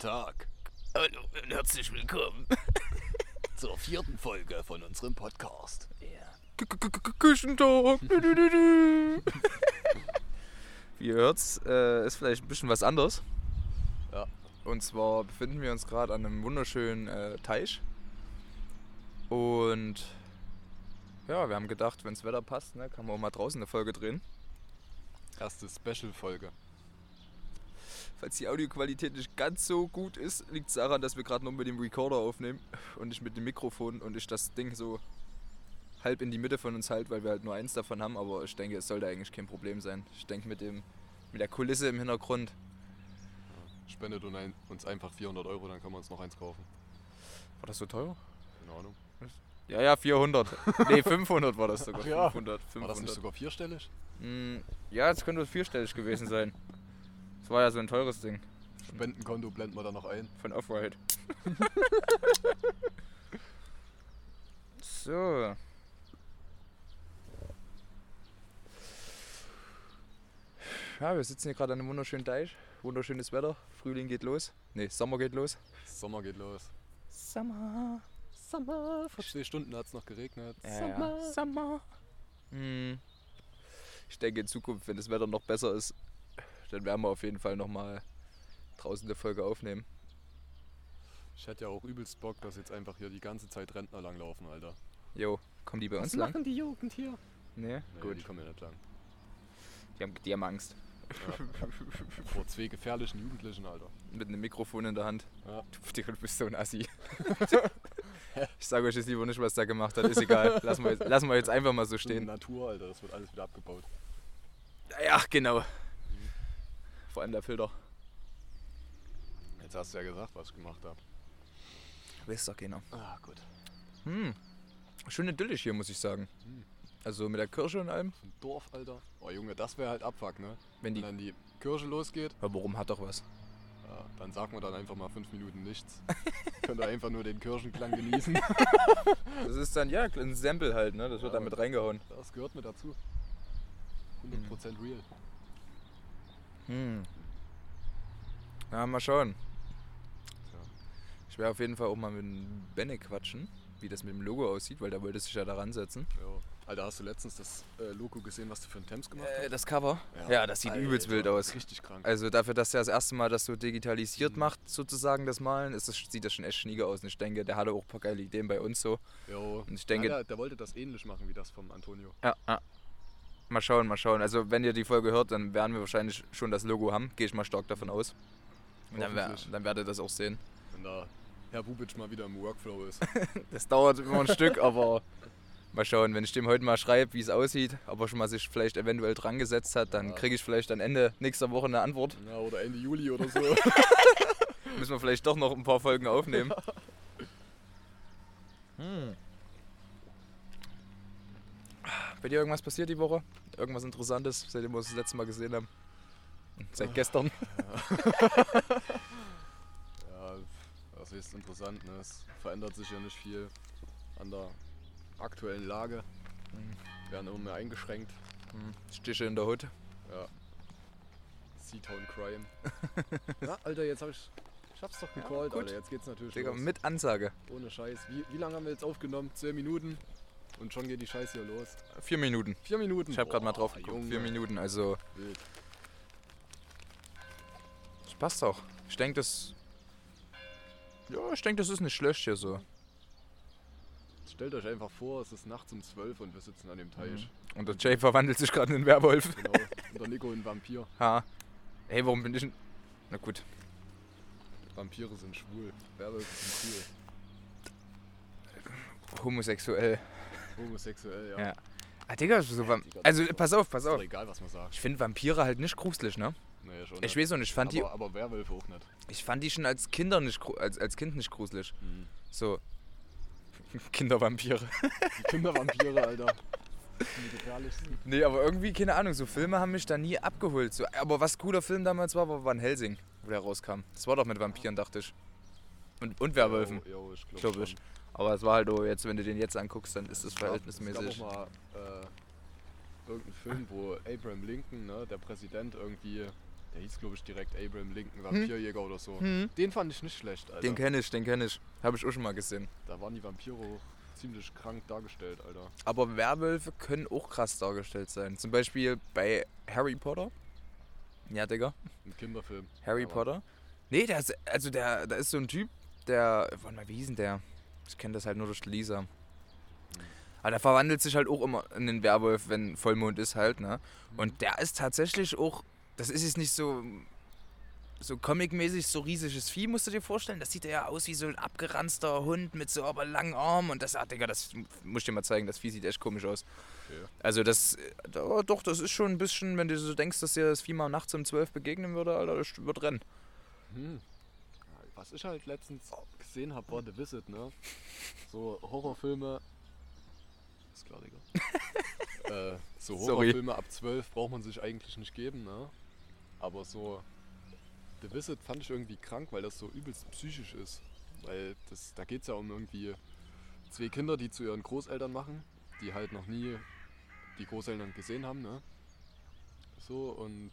Tag. Hallo und herzlich willkommen zur vierten Folge von unserem Podcast. Küchentag. Wie ihr hört's, äh, ist vielleicht ein bisschen was anderes. Ja. Und zwar befinden wir uns gerade an einem wunderschönen äh, Teich. Und ja, wir haben gedacht, wenn das Wetter passt, ne, kann man auch mal draußen eine Folge drehen. Erste Special-Folge. Falls die Audioqualität nicht ganz so gut ist, liegt es daran, dass wir gerade noch mit dem Recorder aufnehmen und nicht mit dem Mikrofon und ich das Ding so halb in die Mitte von uns halt, weil wir halt nur eins davon haben, aber ich denke, es sollte eigentlich kein Problem sein. Ich denke mit dem mit der Kulisse im Hintergrund. Spendet uns einfach 400 Euro, dann können wir uns noch eins kaufen. War das so teuer? Keine Ahnung. Ja, ja, 400. nee, 500 war das sogar. Ach ja. 500, 500. War das nicht sogar vierstellig? Mm, ja, es könnte vierstellig gewesen sein. Das war ja so ein teures Ding Spendenkonto blenden wir da noch ein. von Off-White. so. Ja, wir sitzen hier gerade an einem wunderschönen Deich. Wunderschönes Wetter. Frühling geht los. Ne, Sommer geht los. Sommer geht los. Sommer. Sommer. Vor zwei Stunden hat es noch geregnet. Ja, ja. Sommer. Hm. Ich denke in Zukunft, wenn das Wetter noch besser ist, dann werden wir auf jeden Fall nochmal draußen eine Folge aufnehmen. Ich hätte ja auch übelst Bock, dass jetzt einfach hier die ganze Zeit Rentner langlaufen, Alter. Jo, kommen die bei uns lang? die Jugend hier? Nee, Nee, gut. die kommen ja nicht lang. Die haben, die haben Angst. Vor zwei gefährlichen Jugendlichen, Alter. Mit einem Mikrofon in der Hand. Ja. Du, du bist so ein Assi. ich sage euch jetzt lieber nicht, was der gemacht hat. Ist egal. Lassen wir jetzt, lassen wir jetzt einfach mal so Stehen. stehen. Natur, Alter, das wird alles wieder abgebaut. Ja, genau. Vor allem der Filter. Jetzt hast du ja gesagt, was ich gemacht habe. Weiß doch keiner. Ah, gut. Hm. Schön idyllisch hier, muss ich sagen. Hm. Also mit der Kirsche und allem. Ein Dorf, Alter. Oh Junge, das wäre halt Abfuck, ne? Wenn Wenn die. dann die Kirche losgeht, Aber warum hat doch was? ja, dann sagen wir dann einfach mal fünf Minuten nichts. Könnt ihr einfach nur den Kirchenklang genießen. Das ist dann, ja, ein Sample halt, ne? Das wird Ja. dann mit reingehauen. Das gehört mit dazu. 100% real. Hm. Ja, mal schauen. Tja. Ich werde auf jeden Fall auch mal mit dem Benne quatschen, wie das mit dem Logo aussieht, weil der wollte sich ja da ransetzen. Jo. Alter, hast du letztens das äh, Logo gesehen, was du für einen Temps gemacht Äh, hast? das Cover? Ja, das sieht übelst wild aus. Richtig krank. Also dafür, dass er das erste Mal das so digitalisiert Mhm. macht, sozusagen das Malen, ist das, sieht das schon echt schnieke aus. Und ich denke, der hatte auch ein paar geile Ideen bei uns so. Jo. Und ich denke- ja, der, der wollte das ähnlich machen wie das vom Antonio. Ja, ja. Mal schauen, mal schauen. Also wenn ihr die Folge hört, dann werden wir wahrscheinlich schon das Logo haben. Gehe ich mal stark davon aus. Und dann, dann werdet ihr das auch sehen. Wenn da Herr Bubic mal wieder im Workflow ist. Das dauert immer ein Stück, aber mal schauen, wenn ich dem heute mal schreibe, wie es aussieht, ob er schon mal sich vielleicht eventuell dran gesetzt hat, dann Ja. kriege ich vielleicht am Ende nächster Woche eine Antwort. ja, oder Ende Juli oder so. Müssen wir vielleicht doch noch ein paar Folgen aufnehmen. Hm. Bei dir irgendwas passiert die Woche? Irgendwas Interessantes, seitdem wir uns das letzte Mal gesehen haben? Seit gestern? Ja, das ist interessant. Ne? Es verändert sich ja nicht viel an der aktuellen Lage. Mhm. Werden immer mehr eingeschränkt. Hm. Stiche in der Hut. Ja. Seatown Crime. ja, Alter, jetzt hab ich. Ich hab's doch gecallt, gut. Alter. Jetzt geht's natürlich Digga, los. mit Ansage. Ohne Scheiß. Wie, wie lange haben wir jetzt aufgenommen? Zehn Minuten. Und schon geht die Scheiße hier los. Vier Minuten. Vier Minuten. Ich habe gerade mal drauf geguckt. Junge. Vier Minuten, also Wild. das passt auch. Ich denke, das. Ja, ich denke, das ist nicht schlecht hier so. Stellt euch einfach vor, es ist nachts um 12 und wir sitzen an dem Teich. Und der Jay verwandelt sich gerade in einen Werwolf. Genau. Und der Nico ein Vampir. Ha. Hey, warum bin ich denn. Na gut. Vampire sind schwul. Werwölfe sind cool. Homosexuell, ja. Ja. Ah, Digga, so Digga, das Also, pass auf, pass Ist doch auf. egal, was man sagt. Ich finde Vampire halt nicht gruselig, ne? Naja, schon. Ich nicht. weiß auch nicht, ich fand, die, aber, aber Werwölfe auch nicht. ich fand die schon als Kinder nicht als, als Kind nicht gruselig. Mhm. So. Kindervampire. Kindervampire, Alter. Nee, aber irgendwie, keine Ahnung, so Filme haben mich da nie abgeholt. So, aber was cooler Film damals war, war Van Helsing, wo der rauskam. Das war doch mit Vampiren, dachte ich. Und, und Werwölfen, Jo, jo, ich glaube ich. Aber es war halt, oh, jetzt, wenn du den jetzt anguckst, dann ist es verhältnismäßig. auch mal äh, irgendeinen Film, wo Abraham Lincoln, ne, der Präsident, irgendwie Der hieß, glaube ich, direkt Abraham Lincoln, Vampirjäger oder so. Hm. Den fand ich nicht schlecht, Alter. Den kenne ich, den kenne ich. Habe ich auch schon mal gesehen. da waren die Vampire auch ziemlich krank dargestellt, Alter. Aber Werwölfe können auch krass dargestellt sein. Zum Beispiel bei Harry Potter. Ja, Digga. Ein Kinderfilm. Harry Aber- Potter. Nee, der ist, also der, da ist so ein Typ, der, warte mal, wie hieß denn der? Ich kenne das halt nur durch Lisa. Aber der verwandelt sich halt auch immer in den Werwolf, wenn Vollmond ist halt, ne? Und der ist tatsächlich auch, das ist jetzt nicht so, so comicmäßig, so riesiges Vieh, musst du dir vorstellen. Das sieht ja aus wie so ein abgeranzter Hund mit so aber langen Armen und das, ah, Digga, das muss ich dir mal zeigen, das Vieh sieht echt komisch aus. Okay. Also das, da- doch, das ist schon ein bisschen, wenn du so denkst, dass dir das Vieh mal nachts um 12 begegnen würde, Alter, das wird rennen. Hm. Was ich halt letztens gesehen habe, war The Visit, ne? So Horrorfilme. Ist klar, Digga. äh, so Sorry. Horrorfilme ab 12 braucht man sich eigentlich nicht geben, ne? Aber so The Visit fand ich irgendwie krank, weil das so übelst psychisch ist. Weil das, da geht es ja um irgendwie zwei Kinder, die zu ihren Großeltern machen, die halt noch nie die Großeltern gesehen haben, ne? So und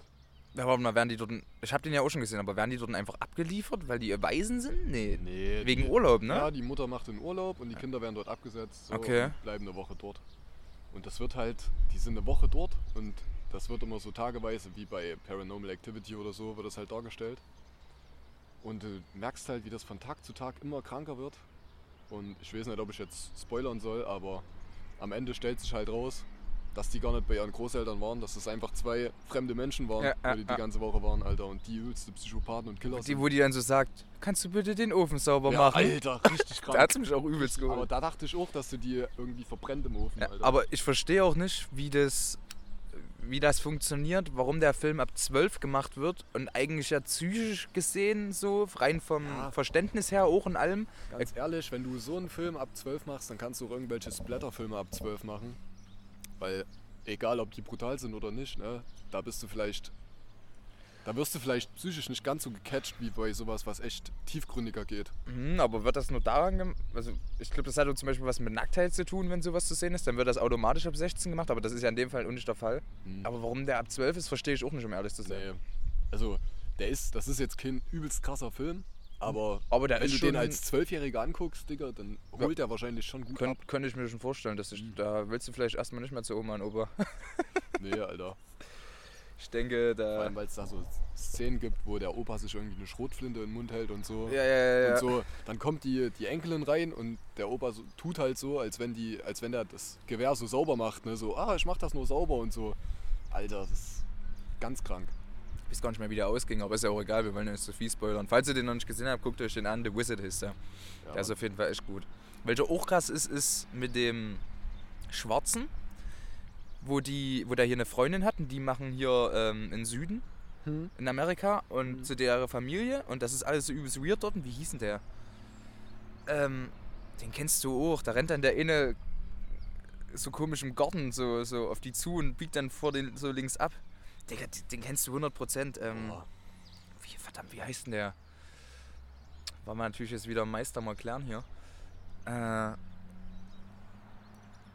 Ja, warte mal, werden die dort, ich habe den ja auch schon gesehen, aber werden die dort einfach abgeliefert, weil die Waisen sind? Nee. Nee, Wegen die, Urlaub, ne? Ja, die Mutter macht den Urlaub und die Kinder werden dort abgesetzt so, Okay. und bleiben eine Woche dort. Und das wird halt, die sind eine Woche dort und das wird immer so tageweise, wie bei Paranormal Activity oder so, wird das halt dargestellt. Und du merkst halt, wie das von Tag zu Tag immer kranker wird. Und ich weiß nicht, ob ich jetzt spoilern soll, aber am Ende stellt sich halt raus, dass die gar nicht bei ihren Großeltern waren, dass das einfach zwei fremde Menschen waren, Ja, ja, die die ja. ganze Woche waren, Alter. Und die übelste Psychopathen und Killer Die, wo die dann so sagt, kannst du bitte den Ofen sauber ja, machen? Alter, richtig krank. Da hat mich auch übelst Aber geholt. da dachte ich auch, dass du die irgendwie verbrennt im Ofen, Alter. aber ich verstehe auch nicht, wie das, wie das funktioniert, warum der Film ab 12 gemacht wird und eigentlich ja psychisch gesehen so, rein vom Ja. Verständnis her auch in allem. Ganz ehrlich, wenn du so einen Film ab 12 machst, dann kannst du auch irgendwelche Splatterfilme ab 12 machen. Weil, egal ob die brutal sind oder nicht, ne, da bist du vielleicht. Da wirst du vielleicht psychisch nicht ganz so gecatcht wie bei sowas, was echt tiefgründiger geht. Mhm, aber wird das nur daran gemacht? Also ich glaube, das hat auch zum Beispiel was mit Nacktheit zu tun, wenn sowas zu sehen ist. Dann wird das automatisch ab 16 gemacht, aber das ist ja in dem Fall auch nicht der Fall. Hm. Aber warum der ab 12 ist, verstehe ich auch nicht, um ehrlich zu sein. Nee. Also, der ist, das ist jetzt kein übelst krasser Film, aber, Aber der wenn du den als Zwölfjähriger anguckst, Digga, dann holt der wahrscheinlich schon gut ab. könnt, könnte ich mir schon vorstellen, dass ich, da willst du vielleicht erstmal nicht mehr zu Oma und Opa. Nee, Alter. Ich denke, Vor da... allem, weil es da so Szenen gibt, wo der Opa sich irgendwie eine Schrotflinte in den Mund hält und so. Ja, ja, ja. ja. Und so, dann kommt die, die Enkelin rein und der Opa so, tut halt so, als wenn die, als wenn er das Gewehr so sauber macht, ne? So, ah, ich mach das nur sauber und so. Alter, das ist ganz krank. Ich weiß gar nicht mehr, wie der ausging, aber ist ja auch egal, wir wollen ja nicht so viel spoilern. Falls ihr den noch nicht gesehen habt, guckt euch den an, The Wizard heißt der. Ja, Der ist auf jeden Fall echt gut. Welcher auch krass ist, ist mit dem Schwarzen, wo, die, wo der hier eine Freundin hat und die machen hier ähm, in Süden, Hm? in Amerika und Mhm. zu der Familie und das ist alles so übelst weird dort. Und Wie hieß denn der? Ähm, den kennst du auch. Da rennt dann der eine so komisch im Garten so, so auf die zu und biegt dann vor den so links ab. Digga, den- kennst du 100%. Ähm, wie, verdammt, wie heißt denn der? Wollen wir natürlich jetzt wieder Meister mal klären hier. Äh. ah,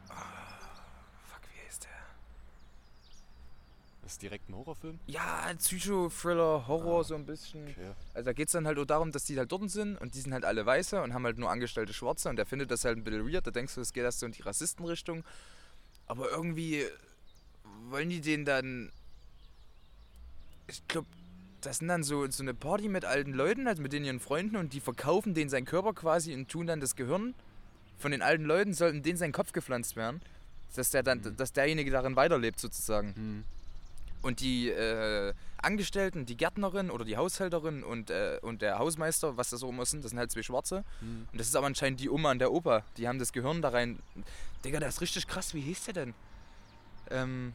fuck, wie heißt der? Das ist direkt ein Horrorfilm? Ja, Psycho-Thriller, Horror Ah, so ein bisschen. Okay. Also da geht es dann halt auch darum, dass die halt dort sind und die sind halt alle Weiße und haben halt nur angestellte Schwarze und der findet das halt ein bisschen weird. Da denkst du, es geht erst so in die Rassistenrichtung. Aber irgendwie wollen die den dann. Ich glaube, das sind dann so, so eine Party mit alten Leuten, also mit denen ihren Freunden und die verkaufen denen seinen Körper quasi und tun dann das Gehirn von den alten Leuten, sollten denen sein Kopf gepflanzt werden. Dass, der dann, Mhm. dass derjenige darin weiterlebt sozusagen. Hm. Und die äh, Angestellten, die Gärtnerin oder die Haushälterin und, äh, und der Hausmeister, was das auch immer sind, das sind halt zwei Schwarze. Hm. Und das ist aber anscheinend die Oma und der Opa. Die haben das Gehirn da rein. Digga, der ist richtig krass. Wie hieß der denn? Ähm,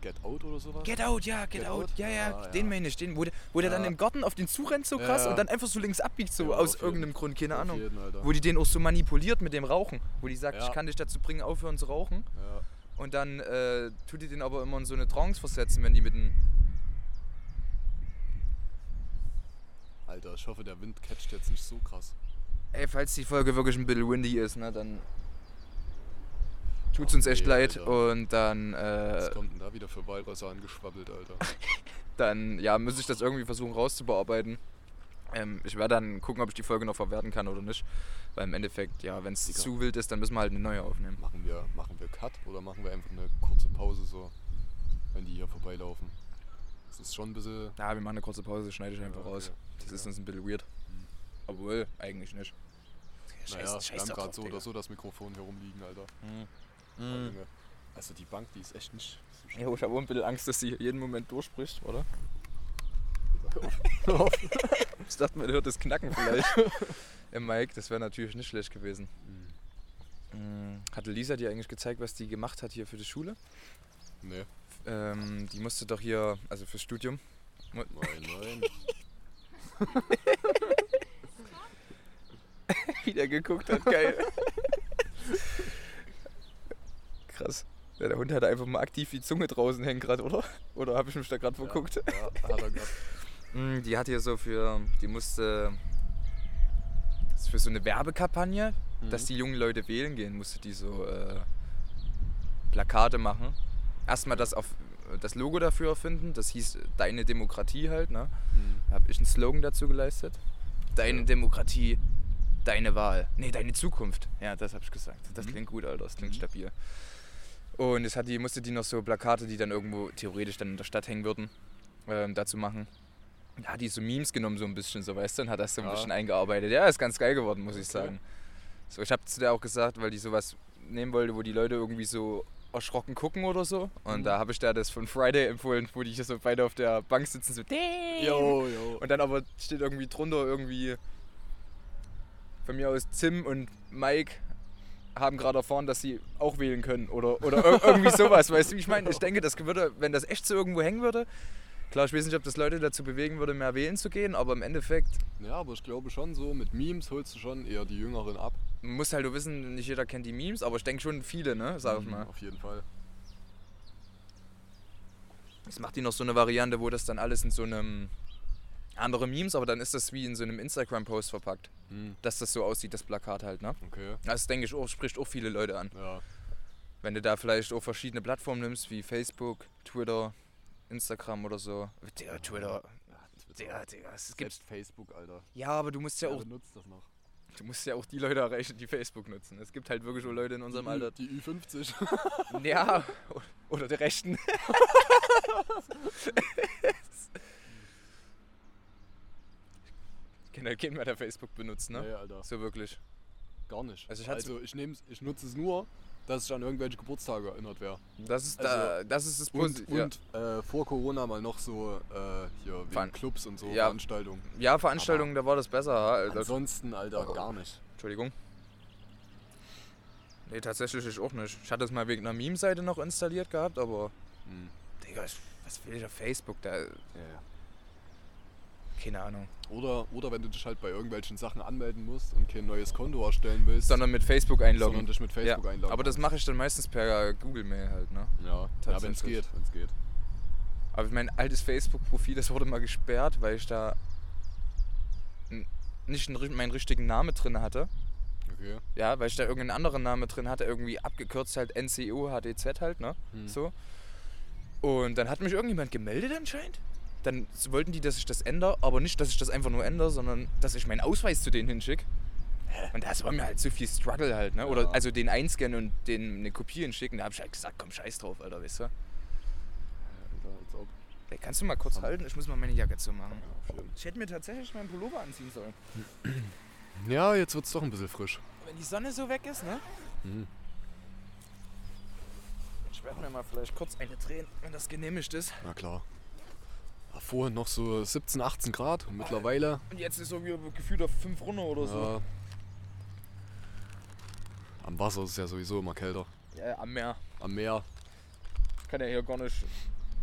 Get Out oder sowas? Get Out, ja, Get, Get Out. Out? Ja, ja, Ah, den ja. meine ich. Den, wo der, wo der dann im Garten auf den zurennt so krass ja. und dann einfach so links abbiegt, so aus jeden- irgendeinem Grund, keine Auf Ahnung. jeden. Wo die den auch so manipuliert mit dem Rauchen. Wo die sagt, ich kann dich dazu bringen, aufhören zu rauchen. Und dann äh, tut die den aber immer in so eine Trance versetzen, wenn die mit dem. Alter, ich hoffe, der Wind catcht jetzt nicht so krass. Ey, falls die Folge wirklich ein bisschen windy ist, ne, dann Tut's uns echt leid. Alter. Und dann, Was äh, kommt denn da wieder für Walrösser angeschwabbelt, Alter? dann ja, muss ich das irgendwie versuchen rauszubearbeiten. Ähm, ich werde dann gucken, ob ich die Folge noch verwerten kann oder nicht. Weil im Endeffekt, ja, wenn es zu wild ist, dann müssen wir halt eine neue aufnehmen. Machen wir, machen wir Cut oder machen wir einfach eine kurze Pause so, wenn die hier vorbeilaufen? Das ist schon ein bisschen. Ja, wir machen eine kurze Pause, schneide ich einfach Ja, raus. okay. Das ist Ja. uns ein bisschen weird. Hm. Obwohl, eigentlich nicht. Naja, wir haben gerade so oder so das Mikrofon hier rumliegen, Alter. Mhm. Mhm. Also die Bank, die ist echt nicht. so Jo, ich habe auch ein bisschen Angst, dass sie jeden Moment durchspricht, oder? Ich dachte, man hört das Knacken vielleicht im Mic. Das wäre natürlich nicht schlecht gewesen. Hm. Mhm. Hatte Lisa dir eigentlich gezeigt, was die gemacht hat hier für die Schule? Nee, Ähm, die musste doch hier, also fürs Studium. nein, nein. Wieder geguckt hat, geil. Krass. Ja, der Hund hatte einfach mal aktiv die Zunge draußen hängen gerade, oder? Oder habe ich mich da gerade verguckt? Ja, ja, hat er gehabt. Mm, Die hat hier so für, die musste für so eine Werbekampagne, dass Mhm. die jungen Leute wählen gehen, musste die so äh, Plakate machen. Erstmal das auf das Logo dafür erfinden, das hieß Deine Demokratie halt, ne? Hm. Da habe ich einen Slogan dazu geleistet. Deine. Demokratie, deine Wahl. Nee, deine Zukunft. Ja, das habe ich gesagt. Das Mhm. klingt gut, Alter. Das klingt Mhm. stabil. Und es hat die, musste die noch so Plakate, die dann irgendwo theoretisch dann in der Stadt hängen würden, ähm, dazu machen. Da hat die so Memes genommen, so ein bisschen, so weißt du, und hat das so ein Ja. bisschen eingearbeitet. Ja, ist ganz geil geworden, muss ich Okay. sagen. So, ich habe zu der auch gesagt, weil die sowas nehmen wollte, wo die Leute irgendwie so erschrocken gucken oder so. Und Mhm. da habe ich der das von Friday empfohlen, wo die so beide auf der Bank sitzen, so. Jo, jo. Und dann aber steht irgendwie drunter irgendwie von mir aus Tim und Mike haben gerade erfahren, dass sie auch wählen können oder, oder ir- irgendwie sowas, weißt du, ich meine? Ich denke, das würde, wenn das echt so irgendwo hängen würde, klar, ich weiß nicht, ob das Leute dazu bewegen würde, mehr wählen zu gehen, aber im Endeffekt Ja, aber ich glaube schon so, mit Memes holst du schon eher die Jüngeren ab. man muss halt nur wissen, nicht jeder kennt die Memes, aber ich denke schon viele, ne, sag ich Mhm, mal. Auf jeden Fall. Jetzt macht die noch so eine Variante, wo das dann alles in so einem andere Memes, aber dann ist das wie in so einem Instagram-Post verpackt, Hm, dass das so aussieht, das Plakat halt, ne? okay. Das denke ich auch, spricht auch viele Leute an. Ja. Wenn du da vielleicht auch verschiedene Plattformen nimmst, wie Facebook, Twitter, Instagram oder so. Digga, Twitter. Digga, Digga, es gibt. Selbst Facebook, Alter. Ja, aber du musst ja Wer auch, benutzt das noch? du musst ja auch die Leute erreichen, die Facebook nutzen. Es gibt halt wirklich auch Leute in unserem die, Alter. Die Ü50. Ja, oder die Rechten. kenne halt keinen mehr, der Facebook benutzt, ne? Nee, Alter. So wirklich. Gar nicht. Also Also ich hatte- ich, nehm's, ich nutze es nur, dass ich an irgendwelche Geburtstage erinnert wäre. Das ist, Also- da, das, ist das Und, Positive. Ja. und äh, vor Corona mal noch so äh, hier wegen Clubs und so Ja. Veranstaltungen. ja, Veranstaltungen, da war das besser. Also, Ansonsten, Alter, gar nicht. Entschuldigung. Nee, tatsächlich ich auch nicht. Ich hatte es mal wegen einer Meme-Seite noch installiert gehabt, aber. Hm. Digga, was will ich auf Facebook? Da. Ja. Keine Ahnung. Oder, oder wenn du dich halt bei irgendwelchen Sachen anmelden musst und kein neues Konto erstellen willst, Sondern mit Facebook einloggen. sondern dich mit Facebook ja. einloggen. Aber das mache ich dann meistens per Google Mail halt, ne? Ja, ja wenn es geht, wenn es geht. Aber mein altes Facebook-Profil, das wurde mal gesperrt, weil ich da nicht meinen richtigen Namen drin hatte. Okay. Ja, weil ich da irgendeinen anderen Namen drin hatte, irgendwie abgekürzt halt NCO, HDZ halt, ne? Hm. So. Und dann hat mich irgendjemand gemeldet anscheinend. Dann wollten die, dass ich das ändere, aber nicht, dass ich das einfach nur ändere, sondern dass ich meinen Ausweis zu denen hinschicke. Und das war mir halt zu viel Struggle halt, ne? Oder Ja. also den einscannen und den eine Kopie hinschicken. Da hab ich halt gesagt, komm, scheiß drauf, Alter, weißt du? Alter, als ob. Ey, kannst du mal kurz halten? Ich muss mal meine Jacke zu machen. Ja. Ich hätte mir tatsächlich meinen Pullover anziehen sollen. ja, jetzt wird es doch ein bisschen frisch. Wenn die Sonne so weg ist, ne? Hm. Ich werde mir mal vielleicht kurz eine drehen, wenn das genehmigt ist. Na klar. Vorhin noch so 17, 18 Grad und mittlerweile. Und jetzt ist so wie gefühlt auf 5 runter oder so. Ja, am Wasser ist es ja sowieso immer kälter. Ja, am Meer. Am Meer. Ich kann ja hier gar nicht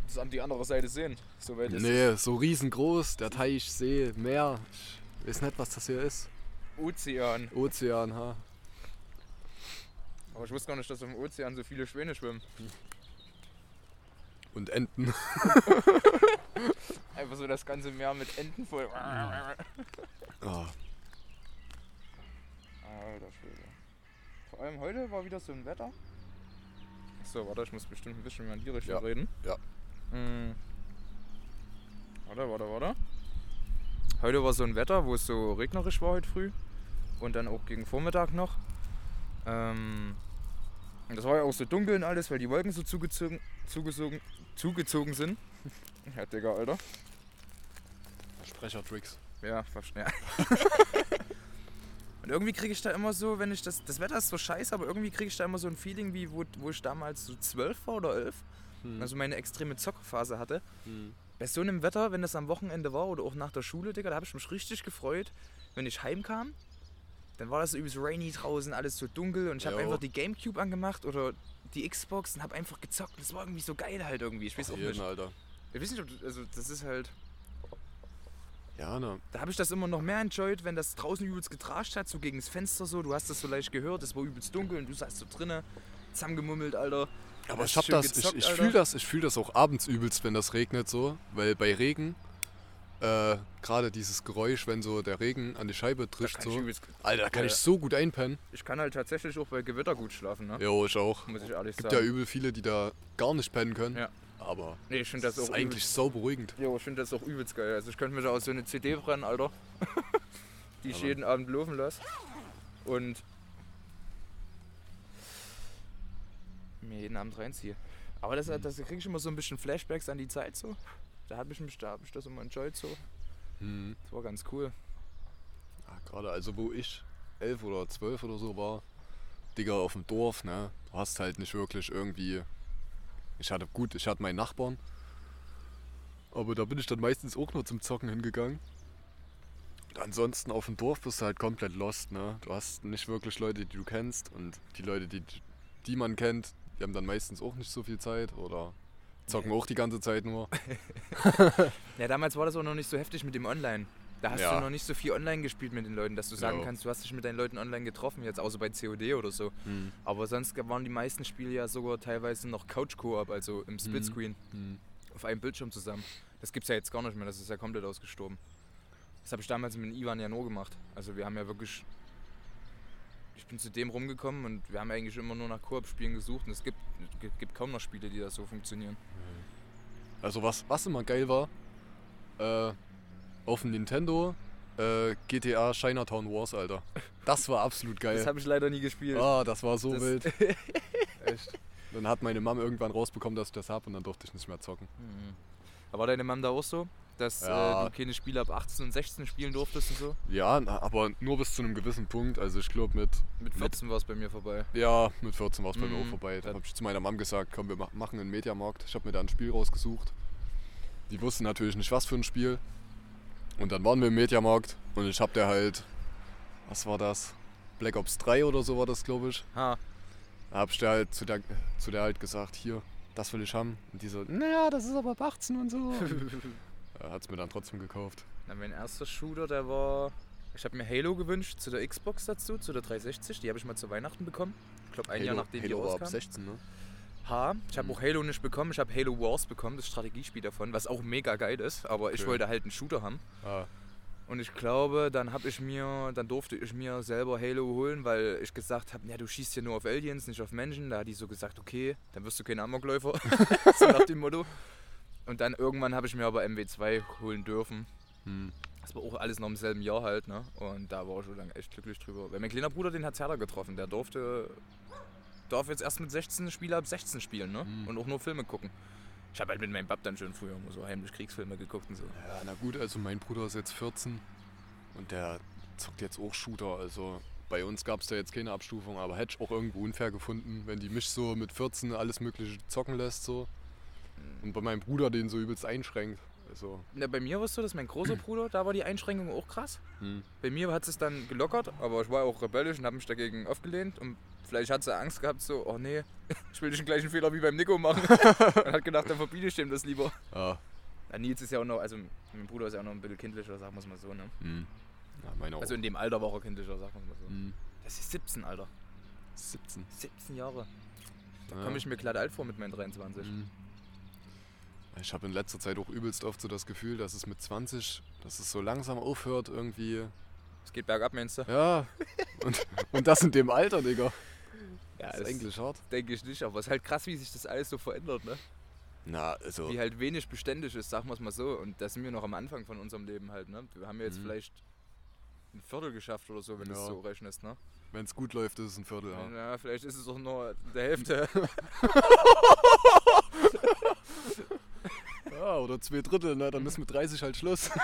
das an die andere Seite sehen. So weit ist Nee, so riesengroß. Der Teich, See, Meer. Ich weiß nicht, was das hier ist. Ozean. Ozean, ha. Aber ich wusste gar nicht, dass im Ozean so viele Schwäne schwimmen. Und Enten. Einfach so das ganze Meer mit Enten voll. Ah, Alter Schwede. Vor allem heute war wieder so ein Wetter. So, warte, ich muss bestimmt ein bisschen mehr in die Richtung Ja. reden. Ja. Mm. Warte, warte, warte. Heute war so ein Wetter, wo es so regnerisch war heute früh. Und dann auch gegen Vormittag noch. Ähm, und das war ja auch so dunkel und alles, weil die Wolken so zugezogen, zugezogen, zugezogen sind. ja, Digga, Alter. Sprechertricks. Ja, fast, ja. Und irgendwie kriege ich da immer so, wenn ich das. Das Wetter ist so scheiße, aber irgendwie kriege ich da immer so ein Feeling, wie wo, wo ich damals so zwölf war oder elf. Hm. Also meine extreme Zockerphase hatte. hm. Bei so einem Wetter, wenn das am Wochenende war oder auch nach der Schule, Digga, da habe ich mich richtig gefreut, wenn ich heimkam. Dann war das so übelst rainy draußen, alles so dunkel und ich habe einfach die Gamecube angemacht oder die Xbox und habe einfach gezockt. Das war irgendwie so geil halt irgendwie. Ich weiß auch Jeden, nicht. Alter. Ich weiß nicht, ob, du- also das ist halt. Ja, ne. Da habe ich das immer noch mehr enjoyed, wenn das draußen übelst getrascht hat, so gegen das Fenster so. Du hast das so leicht gehört, es war übelst dunkel und du saßt so drinnen, zusammengemummelt, Alter. Aber ich hab das, ich, gezockt, ich Alter. fühle das, ich fühl das auch abends übelst, wenn das regnet so. Weil bei Regen, äh, gerade dieses Geräusch, wenn so der Regen an die Scheibe trischt ich, so. übelst, Alter, da kann Ja. ich so gut einpennen. ich kann halt tatsächlich auch bei Gewitter gut schlafen, ne? Jo, ich auch. Muss ich ehrlich Gibt ja sagen. übel viele, die da gar nicht pennen können. Ja. Aber nee, ich finde das das ist auch eigentlich so beruhigend. jo, ich finde das auch übelst geil. Also ich könnte mir da auch so eine CD brennen, Alter. die ich Aber- jeden Abend laufen lasse. Und mir jeden Abend reinziehe. Aber das, das kriege ich immer so ein bisschen Flashbacks an die Zeit so. Da habe ich mich, da habe ich das immer enjoyed so. Hm. Das war ganz cool. Ja, gerade also wo ich elf oder zwölf oder so war, Digga, auf dem Dorf, ne? Du hast halt nicht wirklich irgendwie. Ich hatte gut, ich hatte meinen Nachbarn. Aber da bin ich dann meistens auch nur zum Zocken hingegangen. Und ansonsten auf dem Dorf bist du halt komplett lost, ne? Du hast nicht wirklich Leute, die du kennst und die Leute, die, die man kennt, die haben dann meistens auch nicht so viel Zeit oder zocken auch die ganze Zeit nur. Ja, damals war das auch noch nicht so heftig mit dem Online. Da hast Ja. du noch nicht so viel online gespielt mit den Leuten, dass du sagen Ja. kannst, du hast dich mit deinen Leuten online getroffen, jetzt außer bei COD oder so. Hm. Aber sonst waren die meisten Spiele ja sogar teilweise noch Couch-Koop, also im Splitscreen, Hm. auf einem Bildschirm zusammen. Das gibt's ja jetzt gar nicht mehr, das ist ja komplett ausgestorben. Das habe ich damals mit dem Ivan ja nur gemacht. Also wir haben ja wirklich. Ich bin zu dem rumgekommen und wir haben eigentlich immer nur nach Koop-Spielen gesucht und es gibt, gibt- gibt kaum noch Spiele, die da so funktionieren. Also was, was immer geil war, äh, auf dem Nintendo äh, GTA Chinatown Wars, Alter. Das war absolut geil. Das habe ich leider nie gespielt. Ah, das war so Das- wild. Echt. Dann hat meine Mom irgendwann rausbekommen, dass ich das hab und dann durfte ich nicht mehr zocken. Mhm. Aber war deine Mom da auch so, dass Ja. äh, du keine Spiele ab 18 und 16 spielen durftest und so? Ja, na, aber nur bis zu einem gewissen Punkt. Also ich glaube mit, Mit 14 war es bei mir vorbei. ja, mit 14 war es bei mir Mhm. auch vorbei. Dann habe ich zu meiner Mom gesagt, komm, wir ma- machen einen Mediamarkt. Ich habe mir da ein Spiel rausgesucht. Die wussten natürlich nicht, was für ein Spiel. Und dann waren wir im Mediamarkt und ich habe der halt, was war das? Black Ops 3 oder so war das, glaube ich. Ha, Da hab ich der halt zu der, zu der halt gesagt, hier, das will ich haben. Und die so, naja, das ist aber ab 18 und so. ja, hat's mir dann trotzdem gekauft. Na, mein erster Shooter, der war. Ich habe mir Halo gewünscht zu der Xbox dazu, zu der 360. Die habe ich mal zu Weihnachten bekommen. Ich glaube, ein Jahr nachdem Halo die war ab rauskam. 16, ne? Ha, ich habe Mhm. auch Halo nicht bekommen. Ich habe Halo Wars bekommen, das Strategiespiel davon, was auch mega geil ist. Aber ich Okay. wollte halt einen Shooter haben. Ah, Und ich glaube, dann habe ich mir, dann durfte ich mir selber Halo holen, weil ich gesagt habe, ja, du schießt hier nur auf Aliens, nicht auf Menschen. Da hat die so gesagt, okay, dann wirst du kein Amokläufer. so nach dem Motto. Und dann irgendwann habe ich mir aber MW2 holen dürfen. hm. Das war auch alles noch im selben Jahr halt, ne? Und da war ich schon lange echt glücklich drüber. Weil mein kleiner Bruder, den hat Herder getroffen. Der durfte, darf jetzt erst mit 16 Spiele ab 16 spielen, ne? Mhm. Und auch nur Filme gucken. Ich habe halt mit meinem Bab dann schon früher immer so heimlich Kriegsfilme geguckt und so. Ja, na gut, also mein Bruder ist jetzt 14 und der zockt jetzt auch Shooter. Also bei uns gab es da jetzt keine Abstufung, aber hätte ich auch irgendwo unfair gefunden, wenn die mich so mit 14 alles Mögliche zocken lässt. so Und bei meinem Bruder den so übelst einschränkt. Also, Ja, bei mir war es so, dass mein großer Bruder, da war die Einschränkung auch krass. hm. Bei mir hat es dann gelockert, aber ich war auch rebellisch und habe mich dagegen aufgelehnt. Und vielleicht hat sie Angst gehabt, so, oh nee, ich will nicht den gleichen Fehler wie beim Nico machen. und hat gedacht, dann verbiete ich dem das lieber. Ja, Nils ist ja auch noch, also mein Bruder ist ja auch noch ein bisschen kindlicher, sagen wir es mal so, ne? hm. ja. Also in dem Alter war er kindlicher, sagen wir es mal so. hm. Das ist 17, Alter. 17. 17 Jahre. Da Ja. komme ich mir glatt alt vor mit meinen 23. Mhm. Ich habe in letzter Zeit auch übelst oft so das Gefühl, dass es mit 20, dass es so langsam aufhört irgendwie. Es geht bergab, meinst du? Ja, und, und das in dem Alter, Digga. Ja, das ist eigentlich hart. denke ich nicht, aber es ist halt krass, wie sich das alles so verändert, ne? Na, also. Wie halt wenig beständig ist, sagen wir es mal so. Und da sind wir noch am Anfang von unserem Leben halt, ne? Wir haben ja jetzt Mhm. vielleicht ein Viertel geschafft oder so, wenn du es Ja. so rechnest, ne? Wenn es gut läuft, ist es ein Viertel. Ja. Ja, vielleicht ist es auch nur der Hälfte. ja, oder zwei Drittel, ne? Dann ist mit 30 halt Schluss.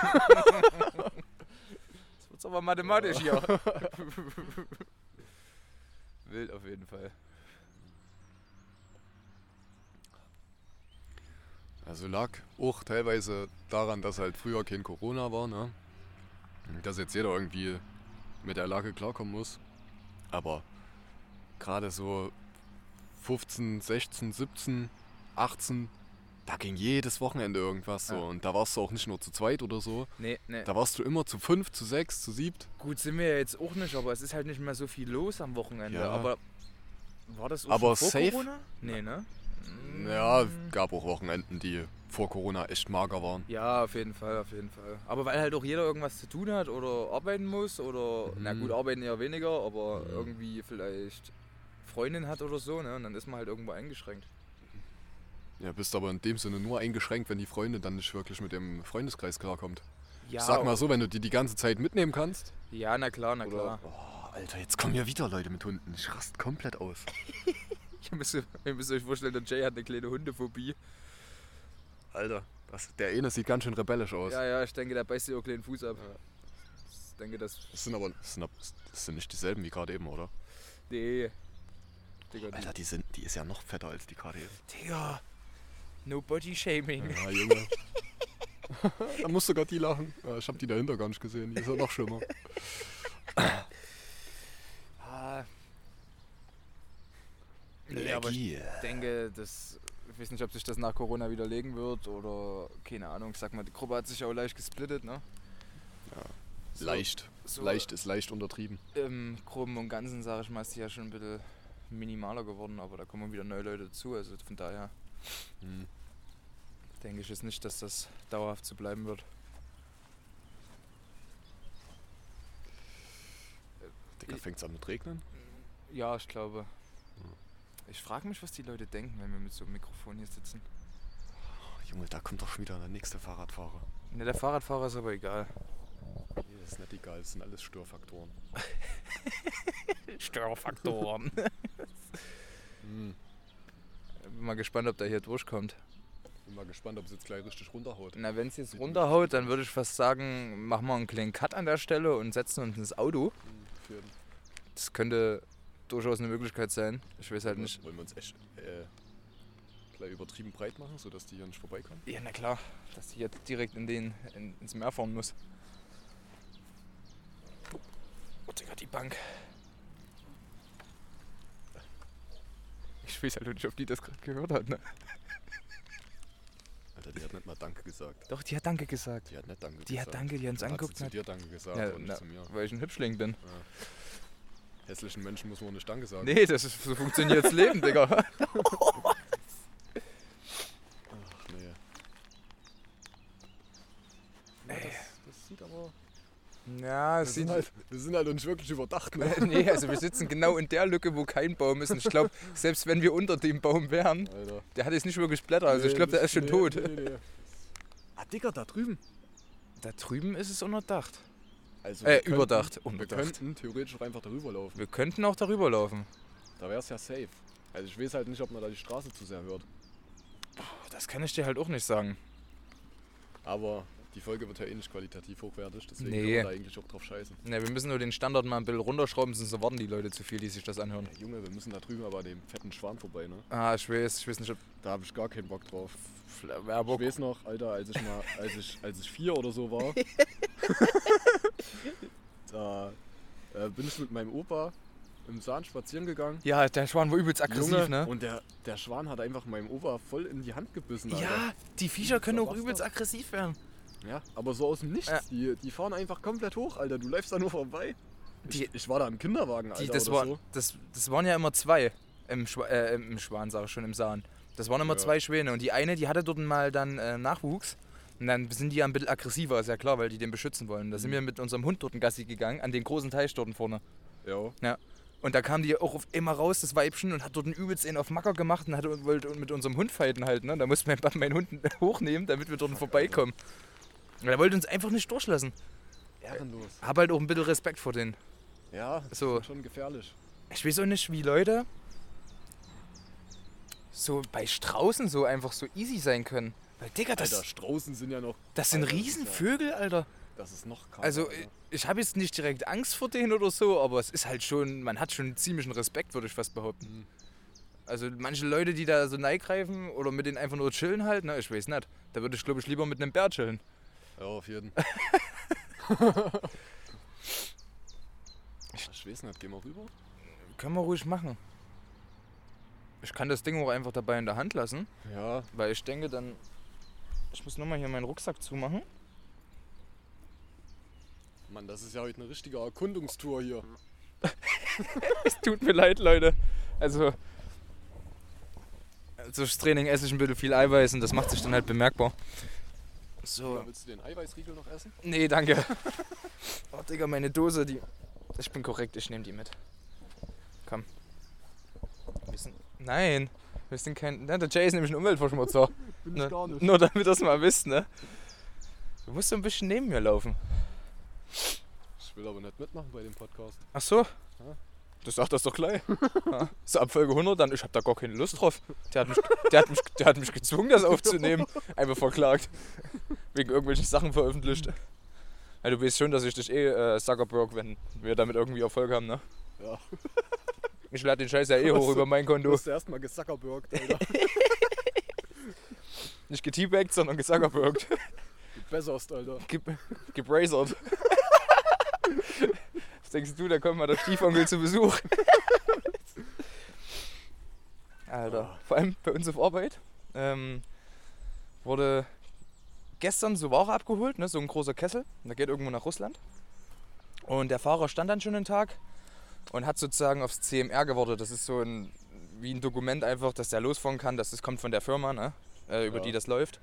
Jetzt wird's aber mathematisch hier. Wild auf jeden Fall. Also lag auch teilweise daran, dass halt früher kein Corona war, ne? Dass jetzt jeder irgendwie mit der Lage klarkommen muss. Aber gerade so 15, 16, 17, 18, da ging jedes Wochenende irgendwas so. Ja. Und da warst du auch nicht nur zu zweit oder so. Nee, nee. Da warst du immer zu fünf, zu sechs, zu siebt. Gut sind wir ja jetzt auch nicht, aber es ist halt nicht mehr so viel los am Wochenende. Ja. Aber war das auch Aber vor safe? Corona? Nee, ne? Ja, gab auch Wochenenden, die vor Corona echt mager waren. Ja, auf jeden Fall, auf jeden Fall. Aber weil halt auch jeder irgendwas zu tun hat oder arbeiten muss oder, na Mhm. gut, arbeiten eher weniger, aber Mhm. irgendwie vielleicht Freundin hat oder so, ne? Und dann ist man halt irgendwo eingeschränkt. Ja, bist aber in dem Sinne nur eingeschränkt, wenn die Freundin dann nicht wirklich mit dem Freundeskreis klarkommt. Ja, Ich sag mal so, wenn du die die ganze Zeit mitnehmen kannst. Ja, na klar, na klar. oh, Alter, jetzt kommen ja wieder Leute mit Hunden. Ich rast komplett aus. Ihr müsst, ihr müsst euch vorstellen, der Jay hat eine kleine Hundephobie. Alter, das, der eine sieht ganz schön rebellisch aus. Ja, ja, ich denke, der beißt dir auch einen kleinen Fuß ab. Ich denke, das. Das sind aber das sind, das sind nicht dieselben wie gerade eben, oder? Nee. Digga, Alter, die, sind, die ist ja noch fetter als die gerade eben. Digga. No body shaming. Ja, Junge. da muss sogar die lachen. Ja, ich hab die dahinter gar nicht gesehen. Die ist ja noch schlimmer. Ah. Nee, aber ich denke, dass. Ich weiß nicht, ob sich das nach Corona widerlegen wird oder keine Ahnung. Ich sag mal, die Gruppe hat sich auch leicht gesplittet, ne? So- leicht. so- Leicht ist leicht untertrieben. Im Groben und Ganzen, sage ich mal, ist die ja schon ein bisschen minimaler geworden, aber da kommen wieder neue Leute dazu. Also von daher Hm. denke ich jetzt nicht, dass das dauerhaft so bleiben wird. Digga, fängt's an mit Regnen? Ja, ich glaube. Ich frage mich, was die Leute denken, wenn wir mit so einem Mikrofon hier sitzen. Oh, Junge, da kommt doch schon wieder der nächste Fahrradfahrer. Ne, der Fahrradfahrer ist aber egal. Nee, das ist nicht egal, das sind alles Störfaktoren. Störfaktoren. Hm. Bin mal gespannt, ob der hier durchkommt. Bin mal gespannt, ob es jetzt gleich richtig runterhaut. Na, wenn es jetzt runterhaut, dann würde ich fast sagen, machen wir einen kleinen Cut an der Stelle und setzen uns ins Auto. Für Das könnte durchaus eine Möglichkeit sein. Ich weiß halt nicht. Wollen wir uns echt äh, gleich übertrieben breit machen, sodass die hier nicht vorbeikommen? Ja, na klar, dass die jetzt direkt in den, in, ins Meer fahren muss. Oh, Digga, die Bank. Ich weiß halt nicht, ob die das gerade gehört hat. Ne? Alter, die hat nicht mal Danke gesagt. Doch, die hat Danke gesagt. Die hat nicht Danke Die gesagt. hat Danke, die hat uns Dann hat sie angeguckt. zu und dir Danke gesagt, Ja, nicht na, zu mir. Weil ich ein Hübschling bin. Hässlichen Menschen muss man nicht Danke sagen. Nee, das ist, so funktioniert das Leben, Digga. Ach nee. Ja, Ey. das, das sieht aber... Ja, Wir sind, halt, wir sind halt nicht wirklich überdacht, ne? nee, also wir sitzen genau in der Lücke, wo kein Baum ist. Und ich glaube, selbst wenn wir unter dem Baum wären, Alter. der hat jetzt nicht wirklich Blätter. Also ich Nee, glaube, der ist schon nee, tot. Nee, nee. Ah, Digga, da drüben. Da drüben ist es unterdacht. Also Äh, wir könnten- überdacht. Wir Unterdacht. könnten theoretisch auch einfach darüber laufen. Wir könnten auch darüber laufen. Da wäre es ja safe. Also ich weiß halt nicht, ob man da die Straße zu sehr hört. Das kann ich dir halt auch nicht sagen. Aber die Folge wird ja eh nicht qualitativ hochwertig, deswegen Nee. kann man da eigentlich auch drauf scheißen. Ne, wir müssen nur den Standard mal ein bisschen runterschrauben, sonst erwarten die Leute zu viel, die sich das anhören. Ja, Junge, wir müssen da drüben aber dem fetten Schwan vorbei, ne? Ah, ich weiß, ich weiß nicht, ob. Da habe ich gar keinen Bock drauf. Werbung. Ich weiß noch, Alter, als ich mal, als ich, als ich vier oder so war, da äh, bin ich mit meinem Opa im Sahn spazieren gegangen. Ja, der Schwan war übelst aggressiv, Junge, ne? Und der, der Schwan hat einfach meinem Opa voll in die Hand gebissen. Alter. Ja, die Viecher können auch übelst aggressiv werden. Ja. Aber so aus dem Nichts. Ja. Die, die fahren einfach komplett hoch, Alter. Du läufst da nur vorbei. Die- ich, ich war da im Kinderwagen, Alter. Die, das, oder war, so. das, das waren ja immer zwei im, Schwa äh, im Schwan, sag ich schon, im Sahn. Das waren immer Ja. zwei Schwäne und die eine, die hatte dort mal dann äh, Nachwuchs. Und dann sind die ja ein bisschen aggressiver, ist ja klar, weil die den beschützen wollen. Da sind Mhm. wir mit unserem Hund dort in Gassi gegangen, an den großen Teich dort vorne. Ja. Und da kam die auch auf immer raus, das Weibchen, und hat dort einen übelst einen auf Macker gemacht und hat, wollte mit unserem Hund fighten halt. Ne? Da musste mein meinen Hund hochnehmen, damit wir dort vorbeikommen. Und er wollte uns einfach nicht durchlassen. Ehrenlos. Hab halt auch ein bisschen Respekt vor denen. Ja, das So. ist schon gefährlich. Ich weiß auch nicht, wie Leute so bei Straußen so einfach so easy sein können. Weil, Digga, das, Alter, Straußen sind ja noch. das sind Alter, Riesenvögel, Alter. Ja, das ist noch krasser. Also, Alter. ich, habe jetzt nicht direkt Angst vor denen oder so, aber es ist halt schon, man hat schon ziemlichen Respekt, würde ich fast behaupten. Mhm. Also, manche Leute, die da so neigreifen oder mit denen einfach nur chillen halt, ne, ich weiß nicht. Da würde ich, glaube ich, lieber mit einem Bär chillen. Ja, auf jeden. ich weiß nicht, gehen wir rüber? Können wir ruhig machen. Ich kann das Ding auch einfach dabei in der Hand lassen, Ja, weil ich denke dann, ich muss nochmal hier meinen Rucksack zumachen. Mann, das ist ja heute eine richtige Erkundungstour hier. Es tut mir leid, Leute. Also, also das Training esse ich ein bisschen viel Eiweiß und das macht sich dann halt bemerkbar. So. Ja, willst du den Eiweißriegel noch essen? Nee, danke. Oh, Digga, meine Dose, die. Ich bin korrekt, ich nehme die mit. Komm. Wir sind. Nein, wir sind kein. Na, der Jay ist nämlich ein Umweltverschmutzer. Bin Ne, ich gar nicht. Nur damit das mal wisst, ne? Du musst so ein bisschen neben mir laufen. Ich will aber nicht mitmachen bei dem Podcast. Ach so? Das sagt das doch gleich. Ja. So ab Folge 100 dann, ich hab da gar keine Lust drauf. Der hat mich, der hat mich, der hat mich gezwungen, das aufzunehmen. Einfach verklagt. Wegen irgendwelchen Sachen veröffentlicht. Ja, du weißt schon, dass ich dich eh äh, Zuckerberg, wenn wir damit irgendwie Erfolg haben, ne? Ja. Ich lade den Scheiß ja eh hoch du- über mein Du Konto. hast erstmal gesuckerbergt, Alter. Nicht geteabagt, sondern gezuckerbergt. Du besserst, Alter. Ge gebrazert. Denkst du, da kommt mal der Stiefonkel zu Besuch? Alter, vor allem bei uns auf Arbeit ähm, wurde gestern so Ware abgeholt, ne, so ein großer Kessel, der geht irgendwo nach Russland. Und der Fahrer stand dann schon einen Tag und hat sozusagen aufs CMR gewartet. Das ist so ein, wie ein Dokument einfach, dass der losfahren kann. Das, das kommt von der Firma, ne, äh, über Ja. die das läuft.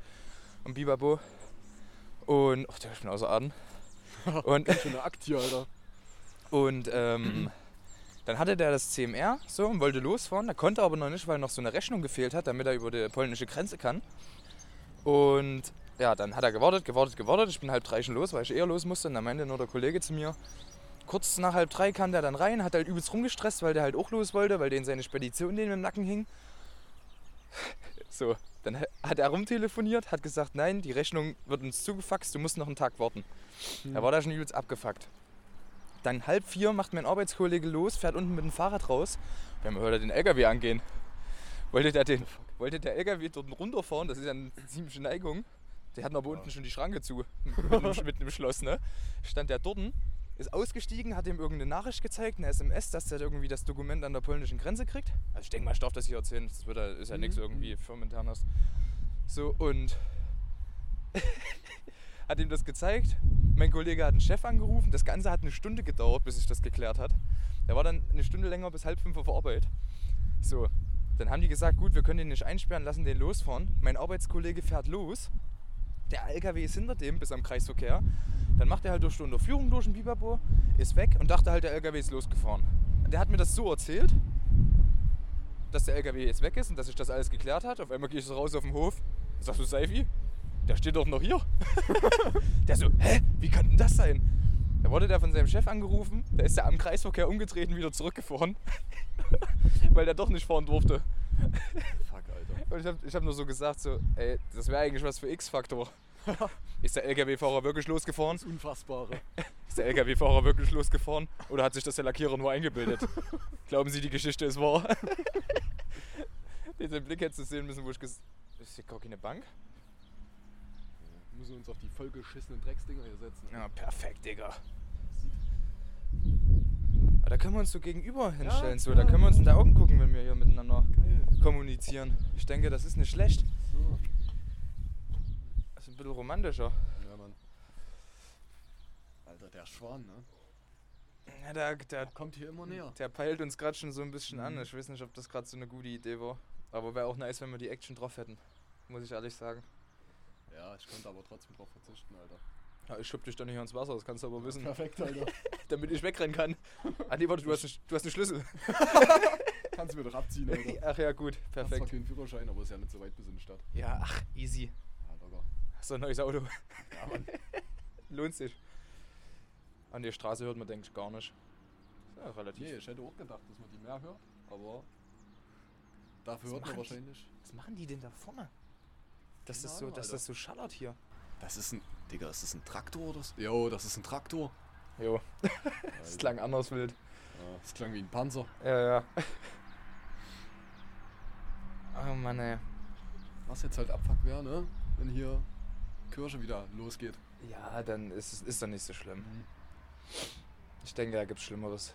Und Bibabo. Und, ach, der ist schon außer Atem. Und, Schon eine Akt hier, Alter. Und ähm, dann hatte der das CMR so und wollte losfahren. Er konnte aber noch nicht, weil noch so eine Rechnung gefehlt hat, damit er über die polnische Grenze kann. Und ja, dann hat er gewartet, gewartet, gewartet. Ich bin halb drei schon los, weil ich eher los musste. Und dann meinte nur der Kollege zu mir, kurz nach halb drei kam der dann rein, hat halt übelst rumgestresst, weil der halt auch los wollte, weil den seine Spedition den im Nacken hing. So, dann hat er rumtelefoniert, hat gesagt, nein, die Rechnung wird uns zugefaxt, du musst noch einen Tag warten. Er war da schon übelst abgefuckt. Dann halb vier macht mein Arbeitskollege los, fährt unten mit dem Fahrrad raus. Wir haben gehört, er den LKW angehen. Wollte der, den, wollte der LKW dort runterfahren, das ist ja eine ziemliche Neigung. Der hatten aber unten schon die Schranke zu, mit einem, mit einem Schloss, ne? Stand der dort, ist ausgestiegen, hat ihm irgendeine Nachricht gezeigt, eine SMS, dass der irgendwie das Dokument an der polnischen Grenze kriegt. Also ich denke mal, ich darf das hier erzählen, das wird, ja- ist ja nichts Mhm. irgendwie firmeninternes. So, und hat ihm das gezeigt. Mein Kollege hat einen Chef angerufen. Das Ganze hat eine Stunde gedauert, bis sich das geklärt hat. Der war dann eine Stunde länger bis halb fünf auf Arbeit. So, dann haben die gesagt, gut, wir können den nicht einsperren, lassen den losfahren. Mein Arbeitskollege fährt los. Der LKW ist hinter dem bis am Kreisverkehr. Dann macht er halt durch die Unterführung durch den Bibabo, ist weg und dachte halt, der LKW ist losgefahren. Der hat mir das so erzählt, dass der LKW jetzt weg ist und dass sich das alles geklärt hat. Auf einmal gehe ich so raus auf den Hof. Sagst du, Seifi? Der steht doch noch hier. der so, hä? Wie kann denn das sein? Da wurde der von seinem Chef angerufen. Da ist er am Kreisverkehr umgedreht und wieder zurückgefahren. Weil der doch nicht fahren durfte. Fuck, Alter. Und ich habe ich hab nur so gesagt, so, ey, das wäre eigentlich was für X-Faktor. Ist der LKW-Fahrer wirklich losgefahren? Das Unfassbare. Ist der LKW-Fahrer wirklich losgefahren? Oder hat sich das der Lackierer nur eingebildet? Glauben Sie, die Geschichte ist wahr? Diesen Blick hättest du sehen müssen, wo ich gesagt Ist hier gar keine Bank? Wir müssen uns auf die vollgeschissenen Drecksdinger hier setzen. Ja, perfekt, Digga. Aber da können wir uns so gegenüber hinstellen. so. Da ja, können wir uns in die ja. Augen gucken, wenn wir hier miteinander Geil. kommunizieren. Ich denke, das ist nicht schlecht. So. Das ist ein bisschen romantischer. Ja, Mann. Alter, der Schwan, ne? Ja, der, der, Kommt hier immer näher. der peilt uns gerade schon so ein bisschen an. Mhm. Ich weiß nicht, ob das gerade so eine gute Idee war. Aber wäre auch nice, wenn wir die Action drauf hätten. Muss ich ehrlich sagen. Ja, ich könnte aber trotzdem drauf verzichten, Alter. Ja, ich schub dich doch nicht ans Wasser, das kannst du aber wissen. Perfekt, Alter. Damit ich wegrennen kann. Ah nee, warte, du hast, einen- du hast einen Schlüssel. Kannst du mir doch abziehen, Alter. Ach ja, gut, Hast zwar perfekt. keinen Führerschein, aber ist ja nicht so weit bis in die Stadt. Ja, ach, easy. Ja, locker. Hast du ein neues Auto? Ja, Mann. Lohnt sich. An der Straße hört man, denke ich, gar nicht. Ja, relativ. Nee, ich hätte auch gedacht, dass man die mehr hört, aber dafür Was hört man machen die? wahrscheinlich. Was machen die denn da vorne? Das, so, Ahnung, dass Alter. das so schallert hier. Das ist ein. Digga, ist das ein Traktor oder so? Jo, das ist ein Traktor. Jo, das klang anders wild. Ja, das klang wie ein Panzer. Ja, ja. Oh Mann, ey. Was jetzt halt Abfuck wäre, ne? Wenn hier Kirche wieder losgeht. Ja, dann ist es ist doch nicht so schlimm. Ich denke, da gibt's Schlimmeres.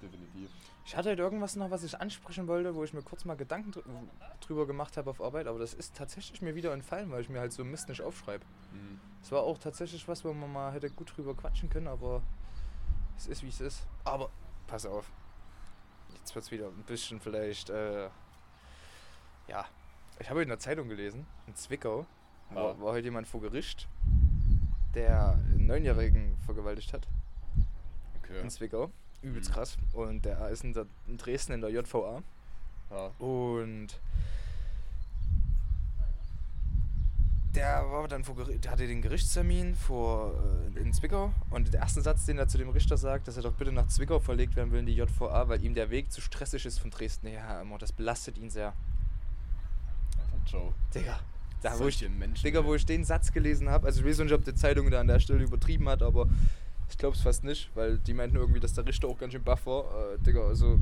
Definitiv. Ich hatte heute irgendwas noch, was ich ansprechen wollte, wo ich mir kurz mal Gedanken drü- drüber gemacht habe auf Arbeit, aber das ist tatsächlich mir wieder entfallen, weil ich mir halt so Mist nicht aufschreibe. Mhm. Es war auch tatsächlich was, wo man mal hätte gut drüber quatschen können, aber es ist wie es ist. Aber pass auf. Jetzt wird es wieder ein bisschen vielleicht, äh, ja. Ich habe heute in der Zeitung gelesen, in Zwickau, war, war heute jemand vor Gericht, der einen Neunjährigen vergewaltigt hat Okay. in Zwickau. Übelst krass. Und der ist in, der, in Dresden in der JVA. Ja. Und der war dann vor der hatte den Gerichtstermin vor, äh, in Zwickau und der erste Satz, den er zu dem Richter sagt, dass er doch bitte nach Zwickau verlegt werden will in die JVA, weil ihm der Weg zu stressig ist von Dresden her immer. Das belastet ihn sehr. Alter, Joe. Digga, da wo ich, Menschen. Digga, wo ich den Satz gelesen habe, also ich weiß nicht, ob die Zeitung da an der Stelle übertrieben hat, aber ich glaube es fast nicht, weil die meinten irgendwie, dass der Richter auch ganz schön baff war. Äh, Digga, also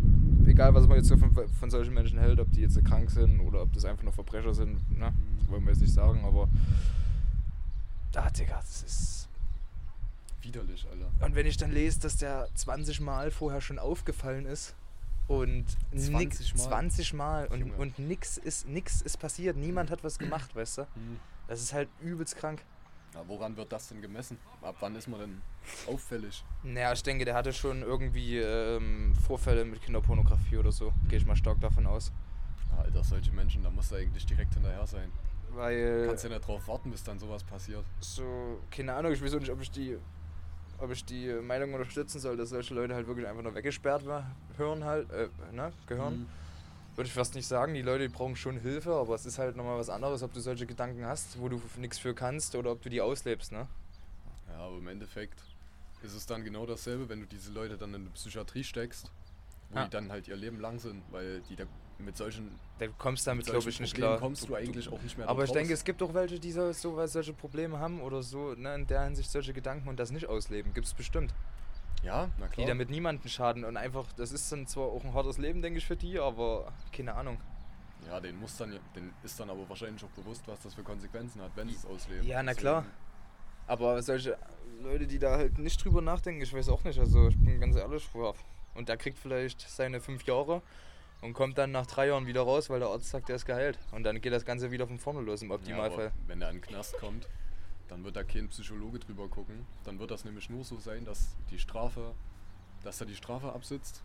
egal, was man jetzt so von, von solchen Menschen hält, ob die jetzt krank sind oder ob das einfach nur Verbrecher sind, ne? das wollen wir jetzt nicht sagen, aber da, Digga, das ist... Widerlich, Alter. Und wenn ich dann lese, dass der 20 Mal vorher schon aufgefallen ist und 20 nix, Mal? 20 Mal und, Junge. und nix ist, nix ist passiert, niemand hat was gemacht, weißt du? Mhm. Das ist halt übelst krank. Ja, woran wird das denn gemessen? Ab wann ist man denn auffällig? Naja, ich denke, der hatte schon irgendwie ähm, Vorfälle mit Kinderpornografie oder so. Gehe ich mal stark davon aus. Alter, solche Menschen, da musst du eigentlich direkt hinterher sein. Weil, Kannst ja nicht drauf warten, bis dann sowas passiert. so, keine Ahnung, ich weiß auch nicht, ob ich die, ob ich die Meinung unterstützen soll, dass solche Leute halt wirklich einfach nur weggesperrt wa- hören halt, äh, ne, gehören. Mhm. Würde ich fast nicht sagen. Die Leute die brauchen schon Hilfe, aber es ist halt nochmal was anderes, ob du solche Gedanken hast, wo du nichts für kannst oder ob du die auslebst, ne? Ja, aber im Endeffekt ist es dann genau dasselbe, wenn du diese Leute dann in eine Psychiatrie steckst, wo Ja. die dann halt ihr Leben lang sind, weil die da mit solchen, Da kommst du damit, mit glaube ich, nicht klar. kommst du eigentlich auch nicht mehr Aber ich denke, raus. es gibt auch welche, die so, so solche Probleme haben oder so, ne, in der Hinsicht solche Gedanken und das nicht ausleben. Gibt es bestimmt. Ja, na Die klar. damit niemanden schaden und einfach, das ist dann zwar auch ein hartes Leben, denke ich, für die, aber keine Ahnung. Ja, den muss dann, ja- den ist dann aber wahrscheinlich auch bewusst, was das für Konsequenzen hat, wenn sie es ausleben. Ja, na Deswegen- klar. Aber solche Leute, die da halt nicht drüber nachdenken, ich weiß auch nicht. Also ich bin ganz ehrlich, ja. Und der kriegt vielleicht seine fünf Jahre und kommt dann nach drei Jahren wieder raus, weil der Arzt sagt, der ist geheilt. Und dann geht das Ganze wieder von vorne los im Ja, Optimalfall. aber wenn er in den Knast kommt, dann wird da kein Psychologe drüber gucken. Dann wird das nämlich nur so sein, dass die Strafe, dass er die Strafe absitzt,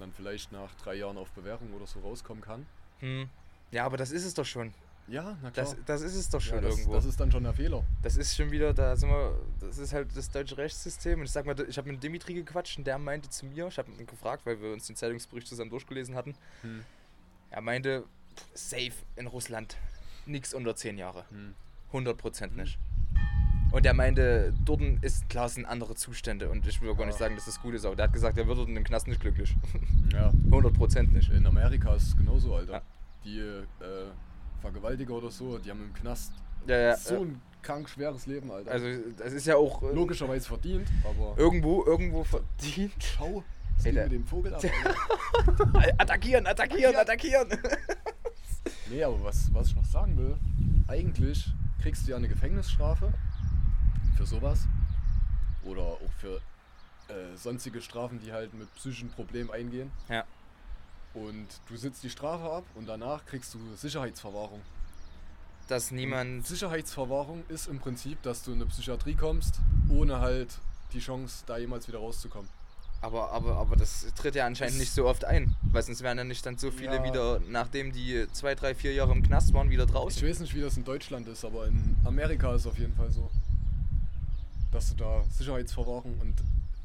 dann vielleicht nach drei Jahren auf Bewährung oder so rauskommen kann. hm. Ja, aber das ist es doch schon. Ja, na klar. Das, das ist es doch schon ja, das, irgendwo. das ist dann schon der Fehler. Das ist schon wieder, da sind wir, das ist halt das deutsche Rechtssystem. Und ich sag mal, ich habe mit Dimitri gequatscht und der meinte zu mir, ich habe ihn gefragt, weil wir uns den Zeitungsbericht zusammen durchgelesen hatten. Hm. Er meinte, safe in Russland, nichts unter 10 Jahre. Hm. 100% nicht. Und er meinte, dort ist klar, sind andere Zustände und ich will gar nicht Ja. sagen, dass das gut ist, aber der hat gesagt, er wird dort in dem Knast nicht glücklich. Ja, 100% nicht. in Amerika ist es genauso, Alter. Ja. Die äh, Vergewaltiger oder so, die haben im Knast Ja, ja, so ja. ein krank schweres Leben, Alter. Also, das ist ja auch äh, Logischerweise verdient, aber irgendwo, irgendwo verdient. schau, der- mit dem Vogel ab. Attackieren, attackieren, attackieren! Nee, aber was, was ich noch sagen will, eigentlich kriegst du ja eine Gefängnisstrafe für sowas. Oder auch für äh, sonstige Strafen, die halt mit psychischen Problemen eingehen. Ja. Und du sitzt die Strafe ab und danach kriegst du Sicherheitsverwahrung. Dass niemand. Sicherheitsverwahrung ist im Prinzip, dass du in eine Psychiatrie kommst, ohne halt die Chance, da jemals wieder rauszukommen. Aber, aber, aber das tritt ja anscheinend Das- nicht so oft ein. Weil sonst wären ja nicht dann so viele Ja. wieder, nachdem die zwei, drei, vier Jahre im Knast waren, wieder Ich draußen. weiß nicht, wie das in Deutschland ist, aber in Amerika ist es auf jeden Fall so. Dass du da Sicherheitsverwahrung und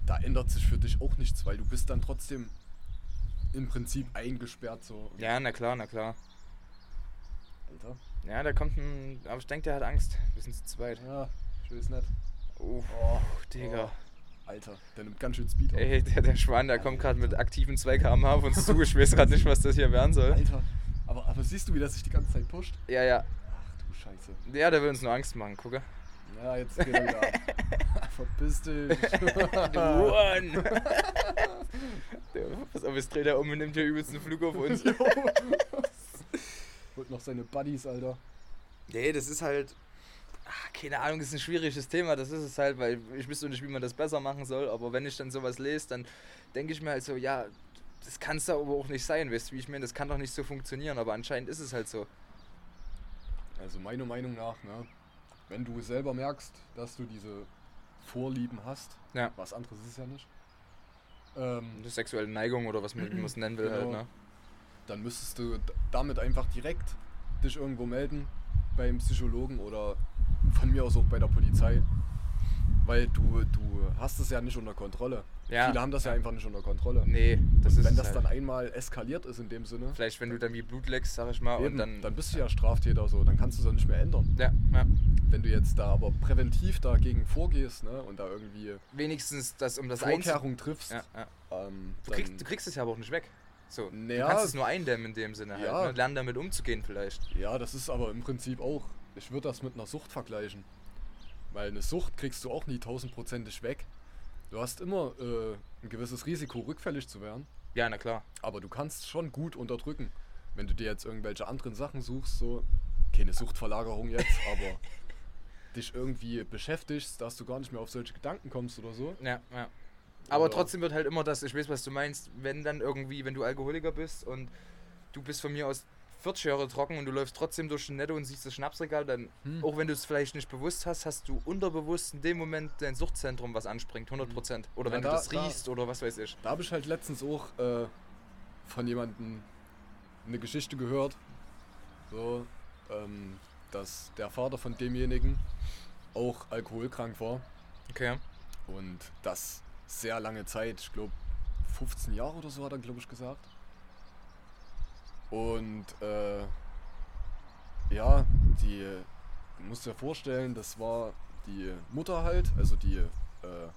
da ändert sich für dich auch nichts, weil du bist dann trotzdem im Prinzip eingesperrt so. Ja, na klar, na klar. Alter. Ja, da kommt ein. Aber ich denke, der hat Angst. Wir sind zu zweit. Ja, schön ist nett. Oh, Oh, Digga. Alter, der nimmt ganz schön Speed auf. Ey, der, der Schwan, der kommt gerade mit aktiven 2 km/h auf uns zu. Ich weiß gerade nicht, was das hier werden soll. Alter. Aber, aber siehst du, wie das sich die ganze Zeit pusht? Ja, ja. Ach du Scheiße. Ja, der will uns nur Angst machen, gucke. Ja, jetzt geht er wieder. Verpiss dich. Run! der, pass auf, jetzt dreht er um und nimmt hier übelst einen Flug auf uns. Holt noch seine Buddies, Alter. Nee, das ist halt. Ach, keine Ahnung, das ist ein schwieriges Thema. Das ist es halt, weil ich wüsste nicht, wie man das besser machen soll. Aber wenn ich dann sowas lese, dann denke ich mir halt so, ja, das kann es aber auch nicht sein, weißt du, wie ich meine? Das kann doch nicht so funktionieren. Aber anscheinend ist es halt so. Also meiner Meinung nach, ne, wenn du selber merkst, dass du diese Vorlieben hast, Ja. was anderes ist es ja nicht, ähm, Eine sexuelle Neigung oder was man es nennen will, halt, Genau. ne? dann müsstest du damit einfach direkt dich irgendwo melden beim Psychologen oder von mir aus auch bei der Polizei. Weil du, du hast es ja nicht unter Kontrolle. Ja. Viele haben das ja einfach nicht unter Kontrolle. Nee, das Und ist wenn das halt. dann einmal eskaliert ist in dem Sinne, Vielleicht, wenn du dann wie Blut leckst, sag ich mal, eben, und dann. dann bist du ja Straftäter so, dann kannst du es auch nicht mehr ändern. ja, ja. Wenn du jetzt da aber präventiv dagegen vorgehst ne, und da irgendwie Wenigstens das um das. Vorkehrung triffst, Ja, ja. ähm, Du, kriegst, du kriegst es ja aber auch nicht weg. So, du Naja. kannst es nur eindämmen in dem Sinne halt. Ja. Ne? Lernen damit umzugehen vielleicht. ja, das ist aber im Prinzip auch, ich würde das mit einer Sucht vergleichen. Weil eine Sucht kriegst du auch nie tausendprozentig weg. Du hast immer äh, ein gewisses Risiko, rückfällig zu werden, Ja, na klar. aber du kannst schon gut unterdrücken. Wenn du dir jetzt irgendwelche anderen Sachen suchst, so, keine Suchtverlagerung jetzt, aber dich irgendwie beschäftigst, dass du gar nicht mehr auf solche Gedanken kommst oder so. Ja, ja. Aber Oder- trotzdem wird halt immer das, ich weiß, was du meinst, wenn dann irgendwie, wenn du Alkoholiker bist und du bist von mir aus 40 Jahre trocken und du läufst trotzdem durch den Netto und siehst das Schnapsregal, dann, Hm. auch wenn du es vielleicht nicht bewusst hast, hast du unterbewusst in dem Moment dein Suchtzentrum, was anspringt, 100%. Oder Ja, wenn da- du das da- riechst oder was weiß ich. Da habe ich halt letztens auch äh, von jemandem eine Geschichte gehört, so, ähm, dass der Vater von demjenigen auch alkoholkrank war Okay. und das sehr lange Zeit, ich glaube 15 Jahre oder so hat er glaube ich gesagt. Und äh, ja, die, du musst dir vorstellen, das war die Mutter halt, also die äh,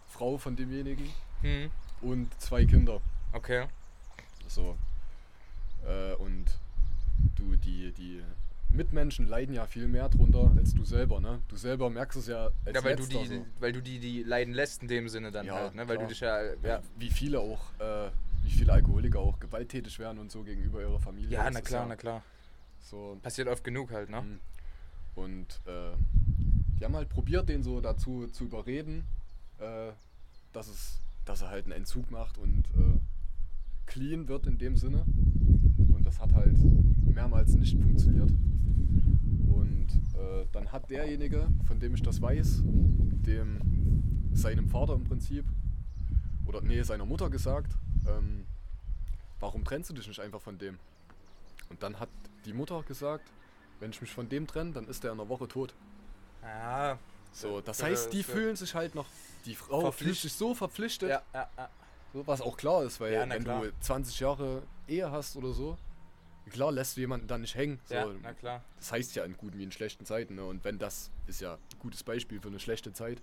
Frau von demjenigen Hm. und zwei Kinder. Okay. So. Äh, und du, die, die Mitmenschen leiden ja viel mehr drunter als du selber, ne? Du selber merkst es ja als Ja, weil du, letzter die, so. weil du die, die leiden lässt in dem Sinne dann Ja, halt, ne? Weil klar. du dich ja, ja, Wie viele auch, äh, wie viele Alkoholiker auch gewalttätig werden und so gegenüber ihrer Familie. ja, Das na klar, na klar. So, Passiert oft genug halt, ne? Mhm. Und äh, die haben halt probiert, den so dazu zu überreden, äh, dass, es, dass er halt einen Entzug macht und äh, clean wird in dem Sinne. Und das hat halt mehrmals nicht funktioniert. Und äh, dann hat derjenige, von dem ich das weiß, dem seinem Vater im Prinzip, oder nee, seiner Mutter gesagt, ähm, warum trennst du dich nicht einfach von dem? Und dann hat die Mutter gesagt, wenn ich mich von dem trenne, dann ist der in einer Woche tot. Ja. So, das Ja, heißt, die das- fühlen sich halt noch, die Frau fühlt sich so verpflichtet, Ja, ja, ja. so, was auch klar ist, weil Ja, wenn klar. du 20 Jahre Ehe hast oder so, klar lässt du jemanden dann nicht hängen. So, Ja, na klar. Das heißt ja in guten wie in schlechten Zeiten. Ne? Und wenn das ist ja ein gutes Beispiel für eine schlechte Zeit,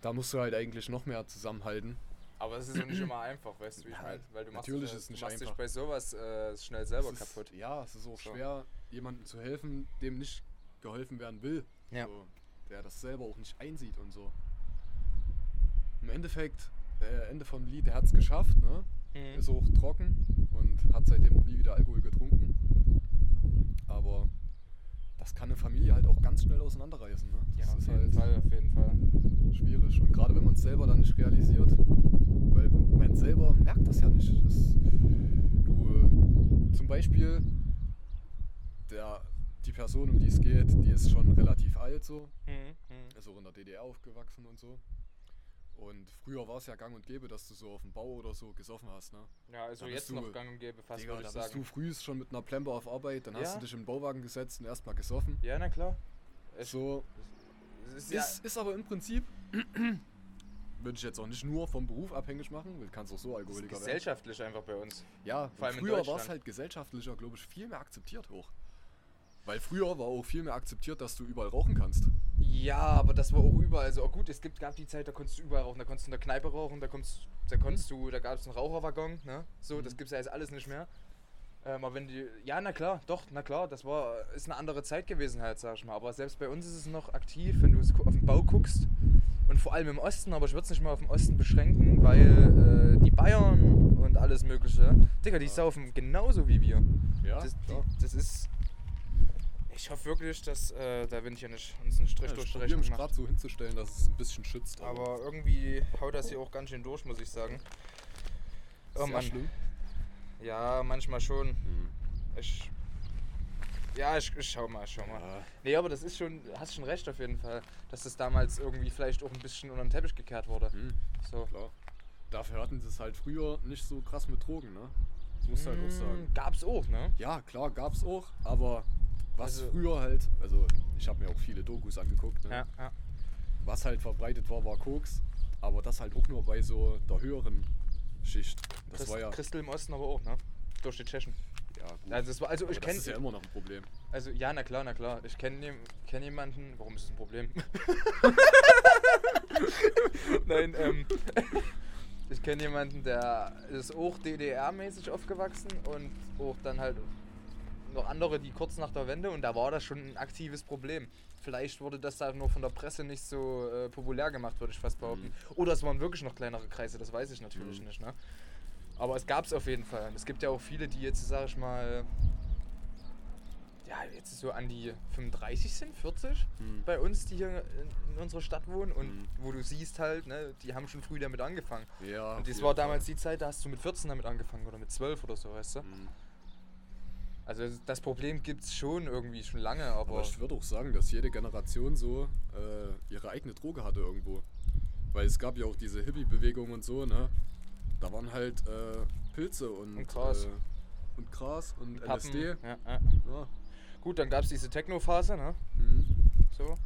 da musst du halt eigentlich noch mehr zusammenhalten. Aber es ist auch nicht immer einfach, weißt du, wie ich Ja, meine? Weil du machst, natürlich dich, ist es nicht du machst dich bei sowas äh, schnell selber ist, kaputt. Ja, es ist auch So. schwer, jemandem zu helfen, dem nicht geholfen werden will. Ja. So, der das selber auch nicht einsieht und so. Im Endeffekt, äh, Ende vom Lied, der hat es geschafft, ne? Mhm. Ist auch trocken und hat seitdem auch nie wieder Alkohol getrunken. Aber das kann eine Familie halt auch ganz schnell auseinanderreißen, ne? Ja, Das auf ist jeden halt Fall, auf jeden Fall. schwierig. Und gerade wenn man es selber dann nicht realisiert, weil man selber merkt das ja nicht. Das, du, äh, zum Beispiel, der, die Person, um die es geht, die ist schon relativ alt so, Mhm. Mhm. ist auch in der DDR aufgewachsen und so. Und früher war es ja gang und gäbe, dass du so auf dem Bau oder so gesoffen hast, ne? Ja, also jetzt bist du- noch gang und gäbe, fast Digga, würde ich bist sagen. du früh schon mit einer Plemper auf Arbeit, dann hast Ja. du dich in den Bauwagen gesetzt und erstmal gesoffen. Ja, na klar. Ich, So, es ist ja, Ist, ist aber im Prinzip, würde ich jetzt auch nicht nur vom Beruf abhängig machen, du kannst auch so Alkoholiker werden. gesellschaftlich einfach bei uns. Ja, vor allem früher war es halt gesellschaftlicher, glaube ich, viel mehr akzeptiert hoch. Weil früher war auch viel mehr akzeptiert, dass du überall rauchen kannst. Ja, aber das war auch überall. Also, oh gut, es gibt, gab die Zeit, da konntest du überall rauchen. Da konntest du in der Kneipe rauchen, da, konntest, da konntest du, da gab es einen Raucherwaggon, ne? So, das Mhm. gibt's ja jetzt alles nicht mehr. Ähm, aber wenn die, ja, na klar, doch, na klar, das war, ist eine andere Zeit gewesen halt, sag ich mal. Aber selbst bei uns ist es noch aktiv, wenn du auf den Bau guckst. Und vor allem im Osten, aber ich würde es nicht mal auf den Osten beschränken, weil äh, die Bayern und alles Mögliche, Digga, die Ja. saufen genauso wie wir. Ja, Das, die, das ist. Ich hoffe wirklich, dass äh, da bin ich ja nicht uns einen Strich Ja, durch ich die Rechnung mich gerade so hinzustellen, dass es ein bisschen schützt. Aber irgendwie haut das hier auch ganz schön durch, muss ich sagen. Oh sehr Mann. schlimm. Ja, manchmal schon. Mhm. Ich. Ja, ich, ich schau mal, schau mal. Ja, Nee, aber das ist schon, hast schon recht auf jeden Fall, dass das damals irgendwie vielleicht auch ein bisschen unter den Teppich gekehrt wurde. mhm, So. klar. Dafür hatten sie es halt früher nicht so krass mit Drogen, ne? Das musst du halt auch sagen. Mm, Gab's auch, ne? Ja, klar, gab's auch, aber was Also- früher halt, also ich habe mir auch viele Dokus angeguckt, ne? Ja, ja. was halt verbreitet war, war Koks, aber das halt auch nur bei so der höheren Schicht. Das Christ, war ja, Christel im Osten aber auch, ne? Durch die Tschechen. Ja gut. Also, das war, also ich das kenne ist ja immer noch ein Problem. Also ja, na klar, na klar. Ich kenne kenn jemanden. Warum ist das ein Problem? Nein, ähm. Ich kenne jemanden, der ist auch DDR-mäßig aufgewachsen und auch dann halt noch andere, die kurz nach der Wende und da war das schon ein aktives Problem. Vielleicht wurde das da nur von der Presse nicht so äh, populär gemacht, würde ich fast behaupten. Oder es waren wirklich noch kleinere Kreise, das weiß ich natürlich Mhm. nicht. Ne? Aber es gab es auf jeden Fall. Und Es gibt ja auch viele, die jetzt, sag ich mal, ja, jetzt so an die 35 sind, 40 Hm. bei uns, die hier in, in unserer Stadt wohnen und Mhm. wo du siehst halt, ne, die haben schon früh damit angefangen. Ja, und das war Fall. damals die Zeit, da hast du mit 14 damit angefangen oder mit 12 oder so, weißt du? Hm. Also das Problem gibt es schon irgendwie schon lange, aber, Aber ich würde auch sagen, dass jede Generation so äh, ihre eigene Droge hatte irgendwo. Weil es gab ja auch diese Hippie-Bewegung und so, ne? Da waren halt äh, Pilze und, Und Gras. Äh, und Gras und Pappen, LSD. Ja, ja. Ja. Gut, dann gab es diese Techno-Phase, ne? Mhm. So.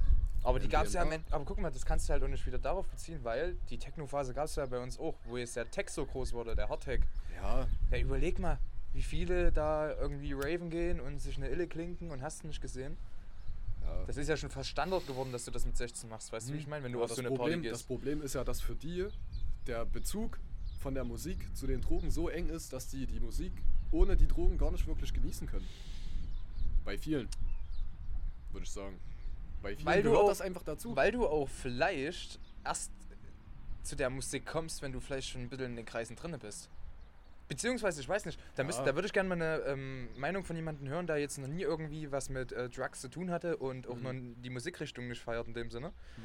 Aber die gab es ja, am. Ende- aber guck mal, das kannst du halt auch nicht wieder darauf beziehen, weil die Techno-Phase gab es ja bei uns auch, wo jetzt der Tech so groß wurde, der Hardtech. Ja, Ja, überleg mal, wie viele da irgendwie raven gehen und sich eine Ille klinken und hast du nicht gesehen. ja. Das ist ja schon fast Standard geworden, dass du das mit 16 machst, weißt du, wie ich meine, wenn du Aber auf so das eine Problem, Party Das gehst. Problem ist ja, dass für die der Bezug von der Musik zu den Drogen so eng ist, dass die die Musik ohne die Drogen gar nicht wirklich genießen können. Bei vielen, würde ich sagen. Bei vielen Weil du gehört auch- das einfach dazu. Weil du auch vielleicht erst zu der Musik kommst, wenn du vielleicht schon ein bisschen in den Kreisen drin bist. Beziehungsweise, ich weiß nicht, da, müsst, Ja. da würde ich gerne mal eine ähm, Meinung von jemandem hören, der jetzt noch nie irgendwie was mit äh, Drugs zu tun hatte und auch Mhm. noch die Musikrichtung nicht feiert in dem Sinne. Mhm.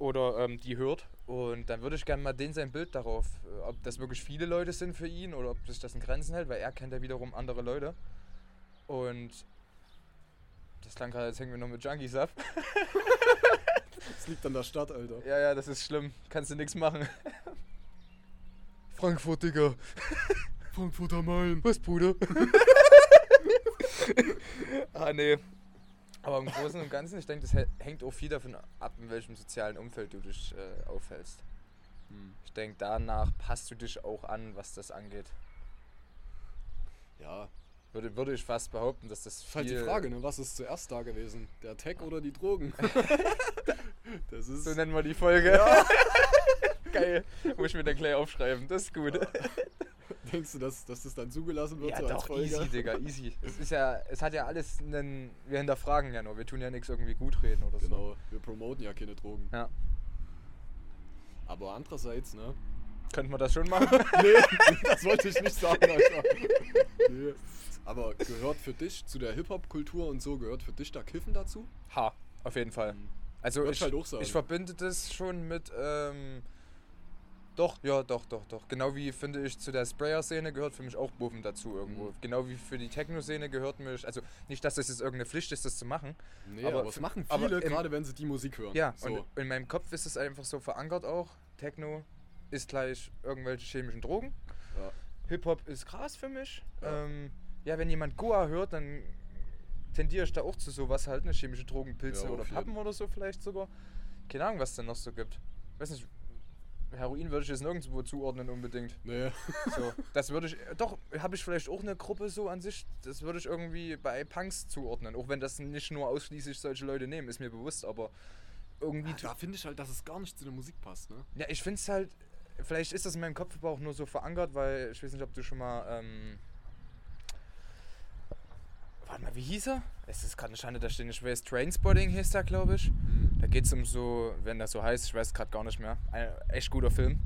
Oder ähm, die hört. Und dann würde ich gerne mal den sein Bild darauf, äh, ob das wirklich viele Leute sind für ihn oder ob sich das in Grenzen hält, weil er kennt ja wiederum andere Leute. Und das klang gerade, jetzt hängen wir noch mit Junkies ab. Das liegt an der Stadt, Alter. Ja, ja, das ist schlimm. Kannst du nichts machen. Frankfurt, Digga. Frankfurt am Main. Was, Bruder? ah, nee. Aber im Großen und Ganzen, ich denke, das hä- hängt auch viel davon ab, in welchem sozialen Umfeld du dich äh, aufhältst. Hm. Ich denke, danach passt du dich auch an, was das angeht. Ja, Würde, würde ich fast behaupten, dass das ist halt die viel- Frage, ne? was ist zuerst da gewesen? Der Tech oder die Drogen? das ist. So nennen wir die Folge. Geil. Muss ich mir dann gleich aufschreiben. Das ist gut. Denkst du, dass, dass das dann zugelassen wird Ja, so doch, easy, Digga, easy. Es ist ja, es hat ja alles einen, wir hinterfragen ja nur, wir tun ja nichts irgendwie gut reden oder so. Genau, wir promoten ja keine Drogen. Ja. Aber andererseits, ne? Könnten wir das schon machen? Nee, das wollte ich nicht sagen, Alter. Nee. Aber gehört für dich zu der Hip-Hop-Kultur und so, gehört für dich da Kiffen dazu? ha, auf jeden Fall. Also Würd ich, ich halt ich verbinde das schon mit, ähm, doch, ja, doch, doch, doch. Genau wie, finde ich, zu der Sprayer-Szene gehört für mich auch Buffen dazu irgendwo. Mhm. Genau wie für die Techno-Szene gehört mich, also nicht, dass das jetzt irgendeine Pflicht ist, das zu machen. Nee, Aber aber, es machen aber viele, im- gerade wenn sie die Musik hören. Ja, so. und in meinem Kopf ist es einfach so verankert auch. Techno ist gleich irgendwelche chemischen Drogen. Ja. Hip-Hop ist krass für mich. Ja. Ähm, ja, wenn jemand Goa hört, dann tendiere ich da auch zu sowas halt, ne? Chemische Drogen, Pilze Ja, oder jeden. Pappen oder so vielleicht sogar. Keine Ahnung, was es denn noch so gibt. Weiß nicht, Heroin würde ich jetzt nirgendwo zuordnen unbedingt. Nee. So, das würde ich, doch, habe ich vielleicht auch eine Gruppe so an sich, das würde ich irgendwie bei Punks zuordnen. Auch wenn das nicht nur ausschließlich solche Leute nehmen, ist mir bewusst, aber irgendwie. Da finde ich halt, dass es gar nicht zu der Musik passt, ne? Ja, ich finde es halt, vielleicht ist das in meinem Kopf aber auch nur so verankert, weil ich weiß nicht, ob du schon mal, ähm, warte mal, wie hieß er? Es ist gerade eine Schande, da steht nicht, wer ist Trainspotting hieß der, glaube ich. Da geht es um so, wenn das so heißt, ich weiß gerade gar nicht mehr, ein echt guter Film.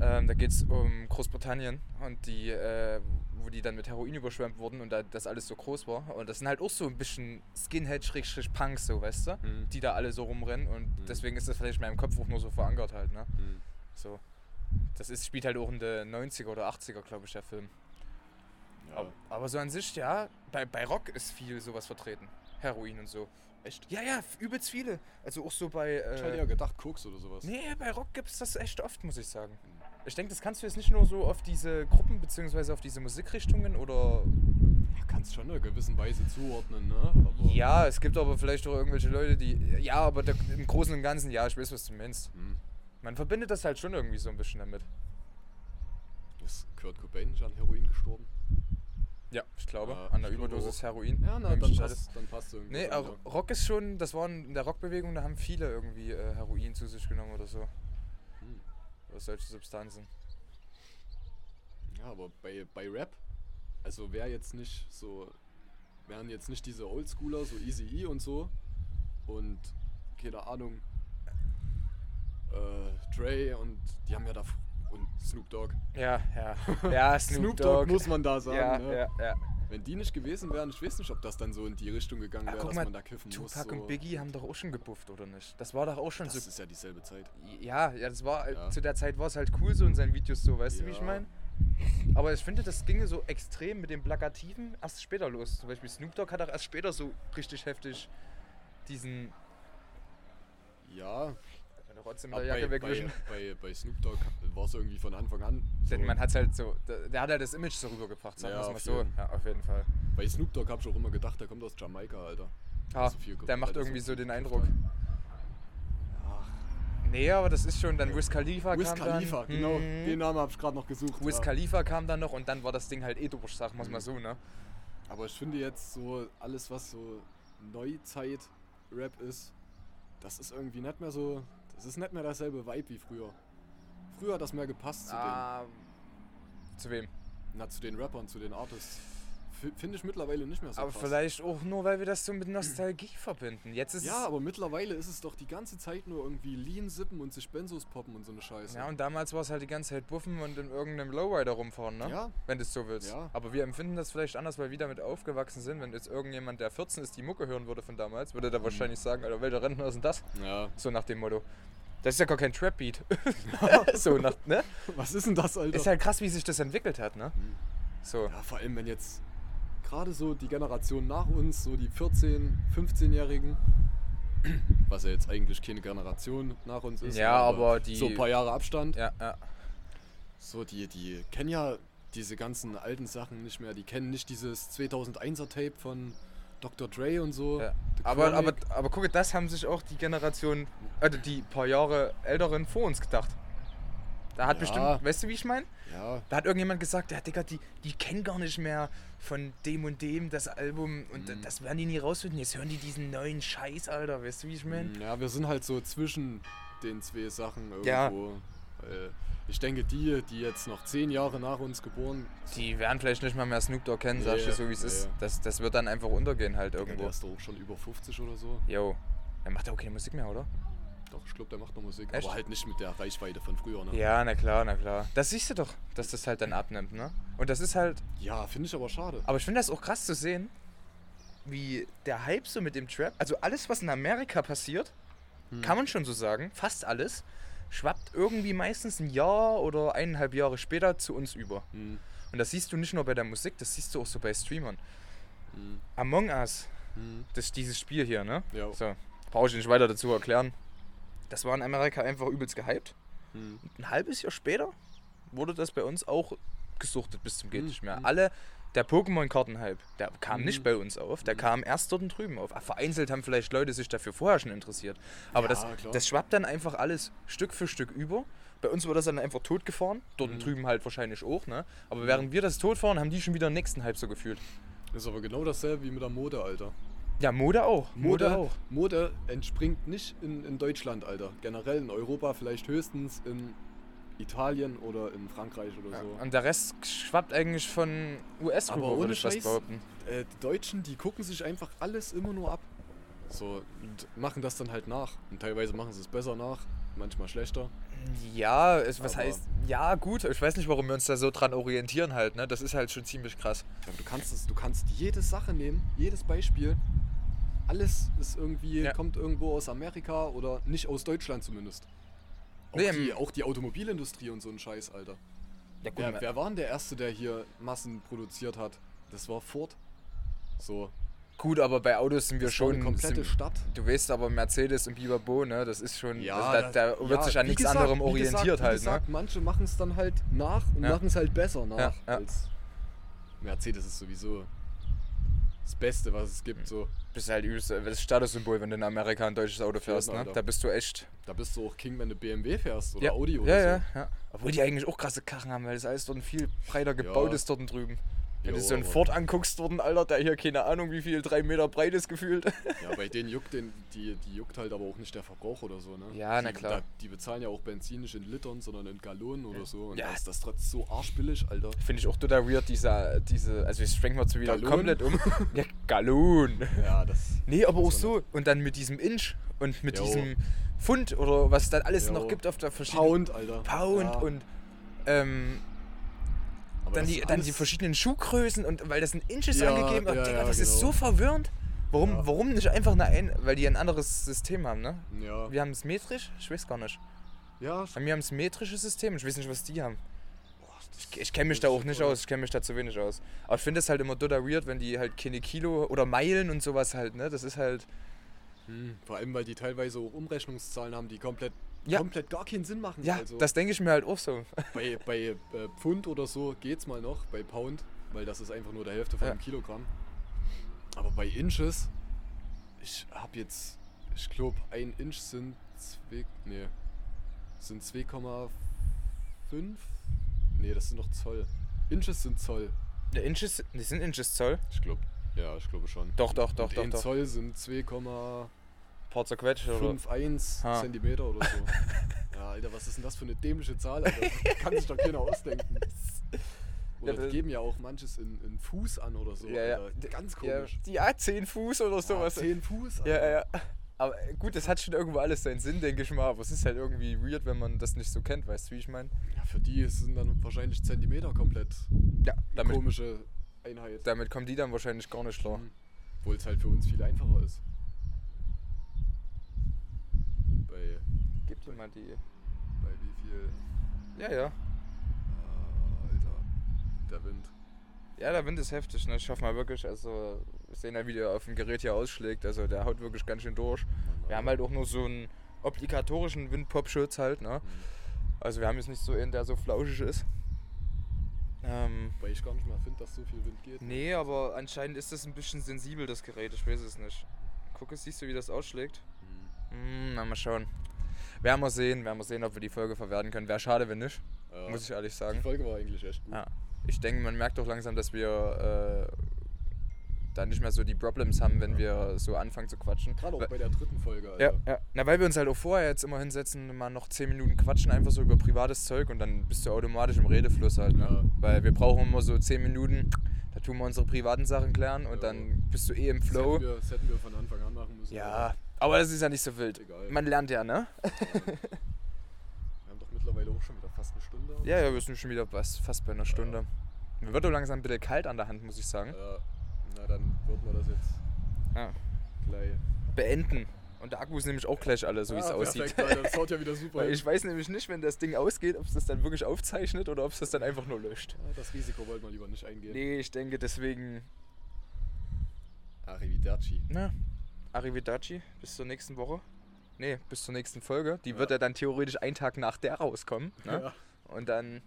Ähm, da geht es um Großbritannien und die, äh, wo die dann mit Heroin überschwemmt wurden und da das alles so groß war. Und das sind halt auch so ein bisschen Skinhead-Punks, so, weißt du? Mhm. Die da alle so rumrennen und Mhm. deswegen ist das vielleicht in meinem Kopf auch nur so verankert halt, ne? Mhm. So. Das ist, spielt halt auch in den 90er oder 80er, glaube ich, der Film. Ja. Aber, aber so an sich, ja, bei, bei Rock ist viel sowas vertreten. Heroin und so. Echt? Ja, ja, übelst viele. Also auch so bei. Ich hätte Äh, ja gedacht, Koks oder sowas. nee, bei Rock gibt es das echt oft, muss ich sagen. Ich denke, das kannst du jetzt nicht nur so auf diese Gruppen bzw. auf diese Musikrichtungen oder. Ja, kannst schon in einer gewissen Weise zuordnen, ne? Aber Ja, es gibt aber vielleicht auch irgendwelche Leute, die. Ja, aber der, im Großen und Ganzen, ja, ich weiß, was du meinst. Hm. Man verbindet das halt schon irgendwie so ein bisschen damit. Ist Kurt Cobain nicht an Heroin gestorben? Ja, ich glaube, Ja, an der Überdosis. Heroin. Ja, na, dann passt, dann passt irgendwas. Nee, an, aber Rock ist schon, das waren in der Rockbewegung, da haben viele irgendwie äh, Heroin zu sich genommen oder so. Hm. Oder solche Substanzen. Ja, aber bei, bei Rap, also wer jetzt nicht so, wären jetzt nicht diese Oldschooler, so Easy E und so und keine Ahnung, äh, Dre und die haben ja da und Snoop Dogg. Ja, ja. Ja, Snoop, Snoop Dogg. Dogg muss man da sagen. ja, ne? ja, ja. Wenn die nicht gewesen wären, ich weiß nicht, ob das dann so in die Richtung gegangen Ah, wäre, dass mal, man da kiffen muss. Tupac So. und Biggie haben doch auch schon gebufft, oder nicht? Das war doch auch schon Das so. ist ja dieselbe Zeit. Ja, ja, das war, Ja. zu der Zeit war es halt cool so in seinen Videos so, weißt du, wie ich Ja. meine? Aber ich finde, das ginge so extrem mit dem Plakativen erst später los. Zum Beispiel Snoop Dogg hat auch erst später so richtig heftig diesen. Ja, Meine Rotze mit der Jacke bei, bei, wegwischen. bei, bei Snoop Dogg war es irgendwie von Anfang an. So. Denn man hat halt so. Der, der hat halt das Image so rübergebracht, sagen Ja, wir es mal so. jeden. Ja, auf jeden Fall. Bei Snoop Dogg habe ich auch immer gedacht, der kommt aus Jamaika, Alter. Ah, Also viel ge- der macht irgendwie so den Eindruck. Nee, aber das ist schon dann Wiz Khalifa Wiz kam Khalifa, dann. genau. Mhm. Den Namen habe ich gerade noch gesucht. Wiz ja. Khalifa kam dann noch und dann war das Ding halt eh durch, sagen wir es mal Mhm. so, ne? Aber ich finde jetzt so alles, was so Neuzeit-Rap ist, das ist irgendwie nicht mehr so. Das ist nicht mehr dasselbe Vibe wie früher. Früher hat das mehr gepasst zu, Ah, zu wem? na, zu den Rappern, zu den Artists. Finde ich mittlerweile nicht mehr so aber krass. vielleicht auch nur, weil wir das so mit Nostalgie verbinden. Jetzt ist Ja, aber mittlerweile ist es doch die ganze Zeit nur irgendwie Lean sippen und sich Benzos poppen und so eine Scheiße. Ja, und damals war es halt die ganze Zeit buffen und in irgendeinem Lowrider rumfahren, ne? Ja, Wenn du es so willst. Ja. Aber wir empfinden das vielleicht anders, weil wir damit aufgewachsen sind. Wenn jetzt irgendjemand, der 14 ist, die Mucke hören würde von damals, würde Mhm. der wahrscheinlich sagen, Alter, welcher Rentner ist denn das? ja. So nach dem Motto. Das ist ja gar kein Trap-Beat. so nach, ne? Was ist denn das, Alter? Ist halt krass, wie sich das entwickelt hat, ne? Mhm. So. Ja, vor allem wenn jetzt gerade so die Generation nach uns, so die 14-, 15-Jährigen, was ja jetzt eigentlich keine Generation nach uns ist, Ja, aber die- so ein paar Jahre Abstand, Ja, ja. so die, die kennen ja diese ganzen alten Sachen nicht mehr, die kennen nicht dieses 2001er Tape von Dr. Dre und so. Ja. Aber, aber, aber gucke, das haben sich auch die Generation, also die paar Jahre älteren vor uns gedacht. Da hat Ja. bestimmt, weißt du, wie ich meine? ja, Da hat irgendjemand gesagt, ja, Digga, die, die kennen gar nicht mehr von dem und dem das Album und Mhm. das werden die nie rausfinden. Jetzt hören die diesen neuen Scheiß, Alter, weißt du, wie ich meine? ja, wir sind halt so zwischen den zwei Sachen irgendwo. Ja. Ich denke, die, die jetzt noch zehn Jahre nach uns geboren Die werden vielleicht nicht mal mehr Snoop Dogg kennen, sag ich Nee, dir so, wie es nee. ist. Das, das wird dann einfach untergehen halt irgendwo. der ist doch schon über 50 oder so. Jo. Er macht ja auch keine Musik mehr, oder? Doch, ich glaube, der macht noch Musik. Echt? Aber halt nicht mit der Reichweite von früher, ne? Ja, na klar, na klar. Das siehst du doch, dass das halt dann abnimmt, ne? Und das ist halt, Ja, finde ich aber schade. Aber ich finde das auch krass zu sehen, wie der Hype so mit dem Trap, also alles, was in Amerika passiert, Hm. kann man schon so sagen, fast alles, schwappt irgendwie meistens ein Jahr oder eineinhalb Jahre später zu uns über. Hm, Und das siehst du nicht nur bei der Musik, das siehst du auch so bei Streamern. hm, Among Us, hm. das ist dieses Spiel hier, ne? Ja. So, brauche ich nicht weiter dazu erklären. Das war in Amerika einfach übelst gehypt. Hm. ein halbes Jahr später wurde das bei uns auch gesuchtet bis zum geht Mhm, nicht mehr. mhm. Alle der Pokémon-Karten-Hype, der kam nicht bei uns auf, der kam erst dort drüben auf. Ah, Vereinzelt haben vielleicht Leute sich dafür vorher schon interessiert. Aber Ja, das, klar. das schwappt dann einfach alles Stück für Stück über. Bei uns wird das dann einfach totgefahren, dort Mhm. drüben halt wahrscheinlich auch, ne? Aber während wir das totfahren, haben die schon wieder den nächsten Hype so gefühlt. Ist aber genau dasselbe wie mit der Mode, Alter. Ja, Mode auch. Mode, Mode, auch. Mode entspringt nicht in, in Deutschland, Alter. Generell in Europa vielleicht höchstens in Italien oder in Frankreich oder Ja, so. und der Rest schwappt eigentlich von US rüber, ohne würde ich Scheiß. behaupten. Äh, die Deutschen, die gucken sich einfach alles immer nur ab. So, und machen das dann halt nach. Und teilweise machen sie es besser nach, manchmal schlechter. Ja, es, was heißt, ja gut, ich weiß nicht, warum wir uns da so dran orientieren halt, ne? Das ist halt schon ziemlich krass. Aber du kannst es, du kannst jede Sache nehmen, jedes Beispiel. Alles ist irgendwie, Ja. kommt irgendwo aus Amerika oder nicht aus Deutschland zumindest. Auch, Nee, die, ähm, auch die Automobilindustrie und so ein Scheiß, Alter. Ja, gut, Wer, wer war denn der Erste, der hier Massen produziert hat? Das war Ford. So, gut, aber bei Autos sind wir das war eine schon. komplette Sind, Stadt. du weißt aber, Mercedes und Biberbo, ne? Das ist schon. Ja, also da, da wird ja, sich an nichts gesagt, anderem orientiert gesagt, wie halt, gesagt, ne? Manche machen es dann halt nach und Ja. machen es halt besser nach Mercedes ist sowieso das Beste, was es gibt. So, Bist halt übelst das Statussymbol, wenn du in Amerika ein deutsches Auto fährst, ne? Da bist du echt. da bist du auch King, wenn du BMW fährst oder ja, Audi oder ja, so. ja, ja. Obwohl die eigentlich auch krasse Karren haben, weil das alles dort viel breiter gebaut Ja. ist dort drüben. Wenn Jo, du so einen Ford anguckst dort, Alter, der hier keine Ahnung wie viel, drei Meter breit ist gefühlt. Ja, bei denen juckt den, die, die juckt halt aber auch nicht der Verbrauch oder so, ne? Ja, na die, klar. Da, die bezahlen ja auch Benzin nicht in Litern, sondern in Gallonen oder so. Und Ja. da ist das trotzdem so arschbillig, Alter. Finde ich auch total weird, dieser, diese, also ich schwenken wir zu wieder Gallon? komplett um. ja, Gallon. Ja, das. Nee, aber auch So. Und dann mit diesem Inch und mit Jo. diesem Pfund oder was dann alles Jo. noch gibt auf der verschiedenen Pound, Alter. Pound Ja, und ähm, aber dann, die, ist dann die verschiedenen Schuhgrößen und weil das in Inches Ja, angegeben wird. ja, Digga, das ist genau. so verwirrend. Warum, Ja. warum nicht einfach eine ein, weil die ein anderes System haben, ne? Ja. Wir haben es metrisch? Ich weiß gar nicht. Ja, Wir haben das metrische System, ich weiß nicht, was die haben. Boah, Ich, ich kenne mich da auch nicht aus, ich kenne mich da zu wenig aus. Aber ich finde es halt immer total weird, wenn die halt keine Kilo oder Meilen und sowas halt, ne? Das ist halt. Hm, vor allem, weil die teilweise auch Umrechnungszahlen haben, die komplett, Ja. komplett gar keinen Sinn machen. Ja, also das denke ich mir halt auch so. bei bei äh, Pfund oder so geht's mal noch, bei Pound, weil das ist einfach nur der Hälfte von Ja. einem Kilogramm. Aber bei Inches, ich hab jetzt, ich glaube, ein Inch sind zwei, nee, sind 2,5? Nee, das sind doch Zoll. Inches sind Zoll. Der Inches, die sind Inches Zoll. Ich glaube, ja, ich glaube schon. Doch, doch, doch, Und doch, doch. Zoll sind 2,51 Paar zerquetscht oder. Ha. Zentimeter oder so. Ja, Alter, was ist denn das für eine dämliche Zahl, Alter? Das kann sich doch keiner ausdenken. Oder Ja, die geben ja auch manches in, in Fuß an oder so. Ja, ja. Alter. Ganz Ja, komisch. ja, 10 Fuß oder Ja, sowas. 10 Fuß. Ja, Alter. ja, ja. Aber äh, gut, das hat schon irgendwo alles seinen Sinn, denke ich mal. Aber es ist halt irgendwie weird, wenn man das nicht so kennt, weißt du, wie ich meine? Ja, für die sind dann wahrscheinlich Zentimeter komplett Ja, damit, komische Einheit. damit kommen die dann wahrscheinlich gar nicht klar. Mhm. Obwohl es halt für uns viel einfacher ist. Bei, Mal die. bei wie viel. Ja, ja. Ah, Alter. Der Wind. Ja, der Wind ist heftig, ne? Ich hoffe mal wirklich, also wir sehen ja, wie der auf dem Gerät hier ausschlägt. Also der haut wirklich ganz schön durch. Wir haben halt auch nur so einen obligatorischen Windpop-Schutz halt, ne? Mhm. Also wir haben jetzt nicht so einen, der so flauschig ist. Ähm, Weil ich gar nicht mehr finde, dass so viel Wind geht. nee, aber anscheinend ist das ein bisschen sensibel, das Gerät. Ich weiß es nicht. Guck, siehst du, wie das ausschlägt? Mhm. Hm, na, mal schauen. Werden wir sehen, werden wir sehen, ob wir die Folge verwerten können. Wäre schade, wenn nicht, Ja, muss ich ehrlich Die sagen. Folge war eigentlich echt gut. Ja. Ich denke, man merkt doch langsam, dass wir äh, da nicht mehr so die Problems haben, wenn wir so anfangen zu quatschen. Gerade auch Weil- bei der dritten Folge, Ja, Alter. ja. Na, weil wir uns halt auch vorher jetzt immer hinsetzen, mal noch 10 Minuten quatschen, einfach so über privates Zeug und dann bist du automatisch im Redefluss halt, ne? Ja. Weil wir brauchen immer so 10 Minuten, da tun wir unsere privaten Sachen klären und Ja. dann bist du eh im Das Flow. hätten, wir, das hätten wir von Anfang an machen müssen. Ja, aber das ist ja nicht so wild. Egal. Man lernt ja, ne? Wir haben doch mittlerweile auch schon wieder fast eine Stunde. Ja, ja, wir sind schon wieder fast, fast bei einer Stunde. Mir wird doch langsam ein bisschen kalt an der Hand, muss ich sagen. Ja, na dann würden wir das jetzt Ja. gleich. Beenden. Und der Akku ist nämlich auch gleich alle, so wie es Ah, aussieht. Perfekt, das haut ja wieder super. Weil ich weiß nämlich nicht, wenn das Ding ausgeht, ob es das dann wirklich aufzeichnet oder ob es das dann einfach nur löscht. Ja, das Risiko wollten wir lieber nicht eingehen. Nee, ich denke deswegen, Arrivederci. na, Arrivederci, bis zur nächsten Woche. Nee, bis zur nächsten Folge. Die Ja. wird ja dann theoretisch einen Tag nach der rauskommen. Ne? Ja. Und dann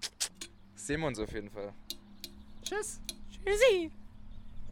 sehen wir uns auf jeden Fall. Tschüss. Tschüss. Sie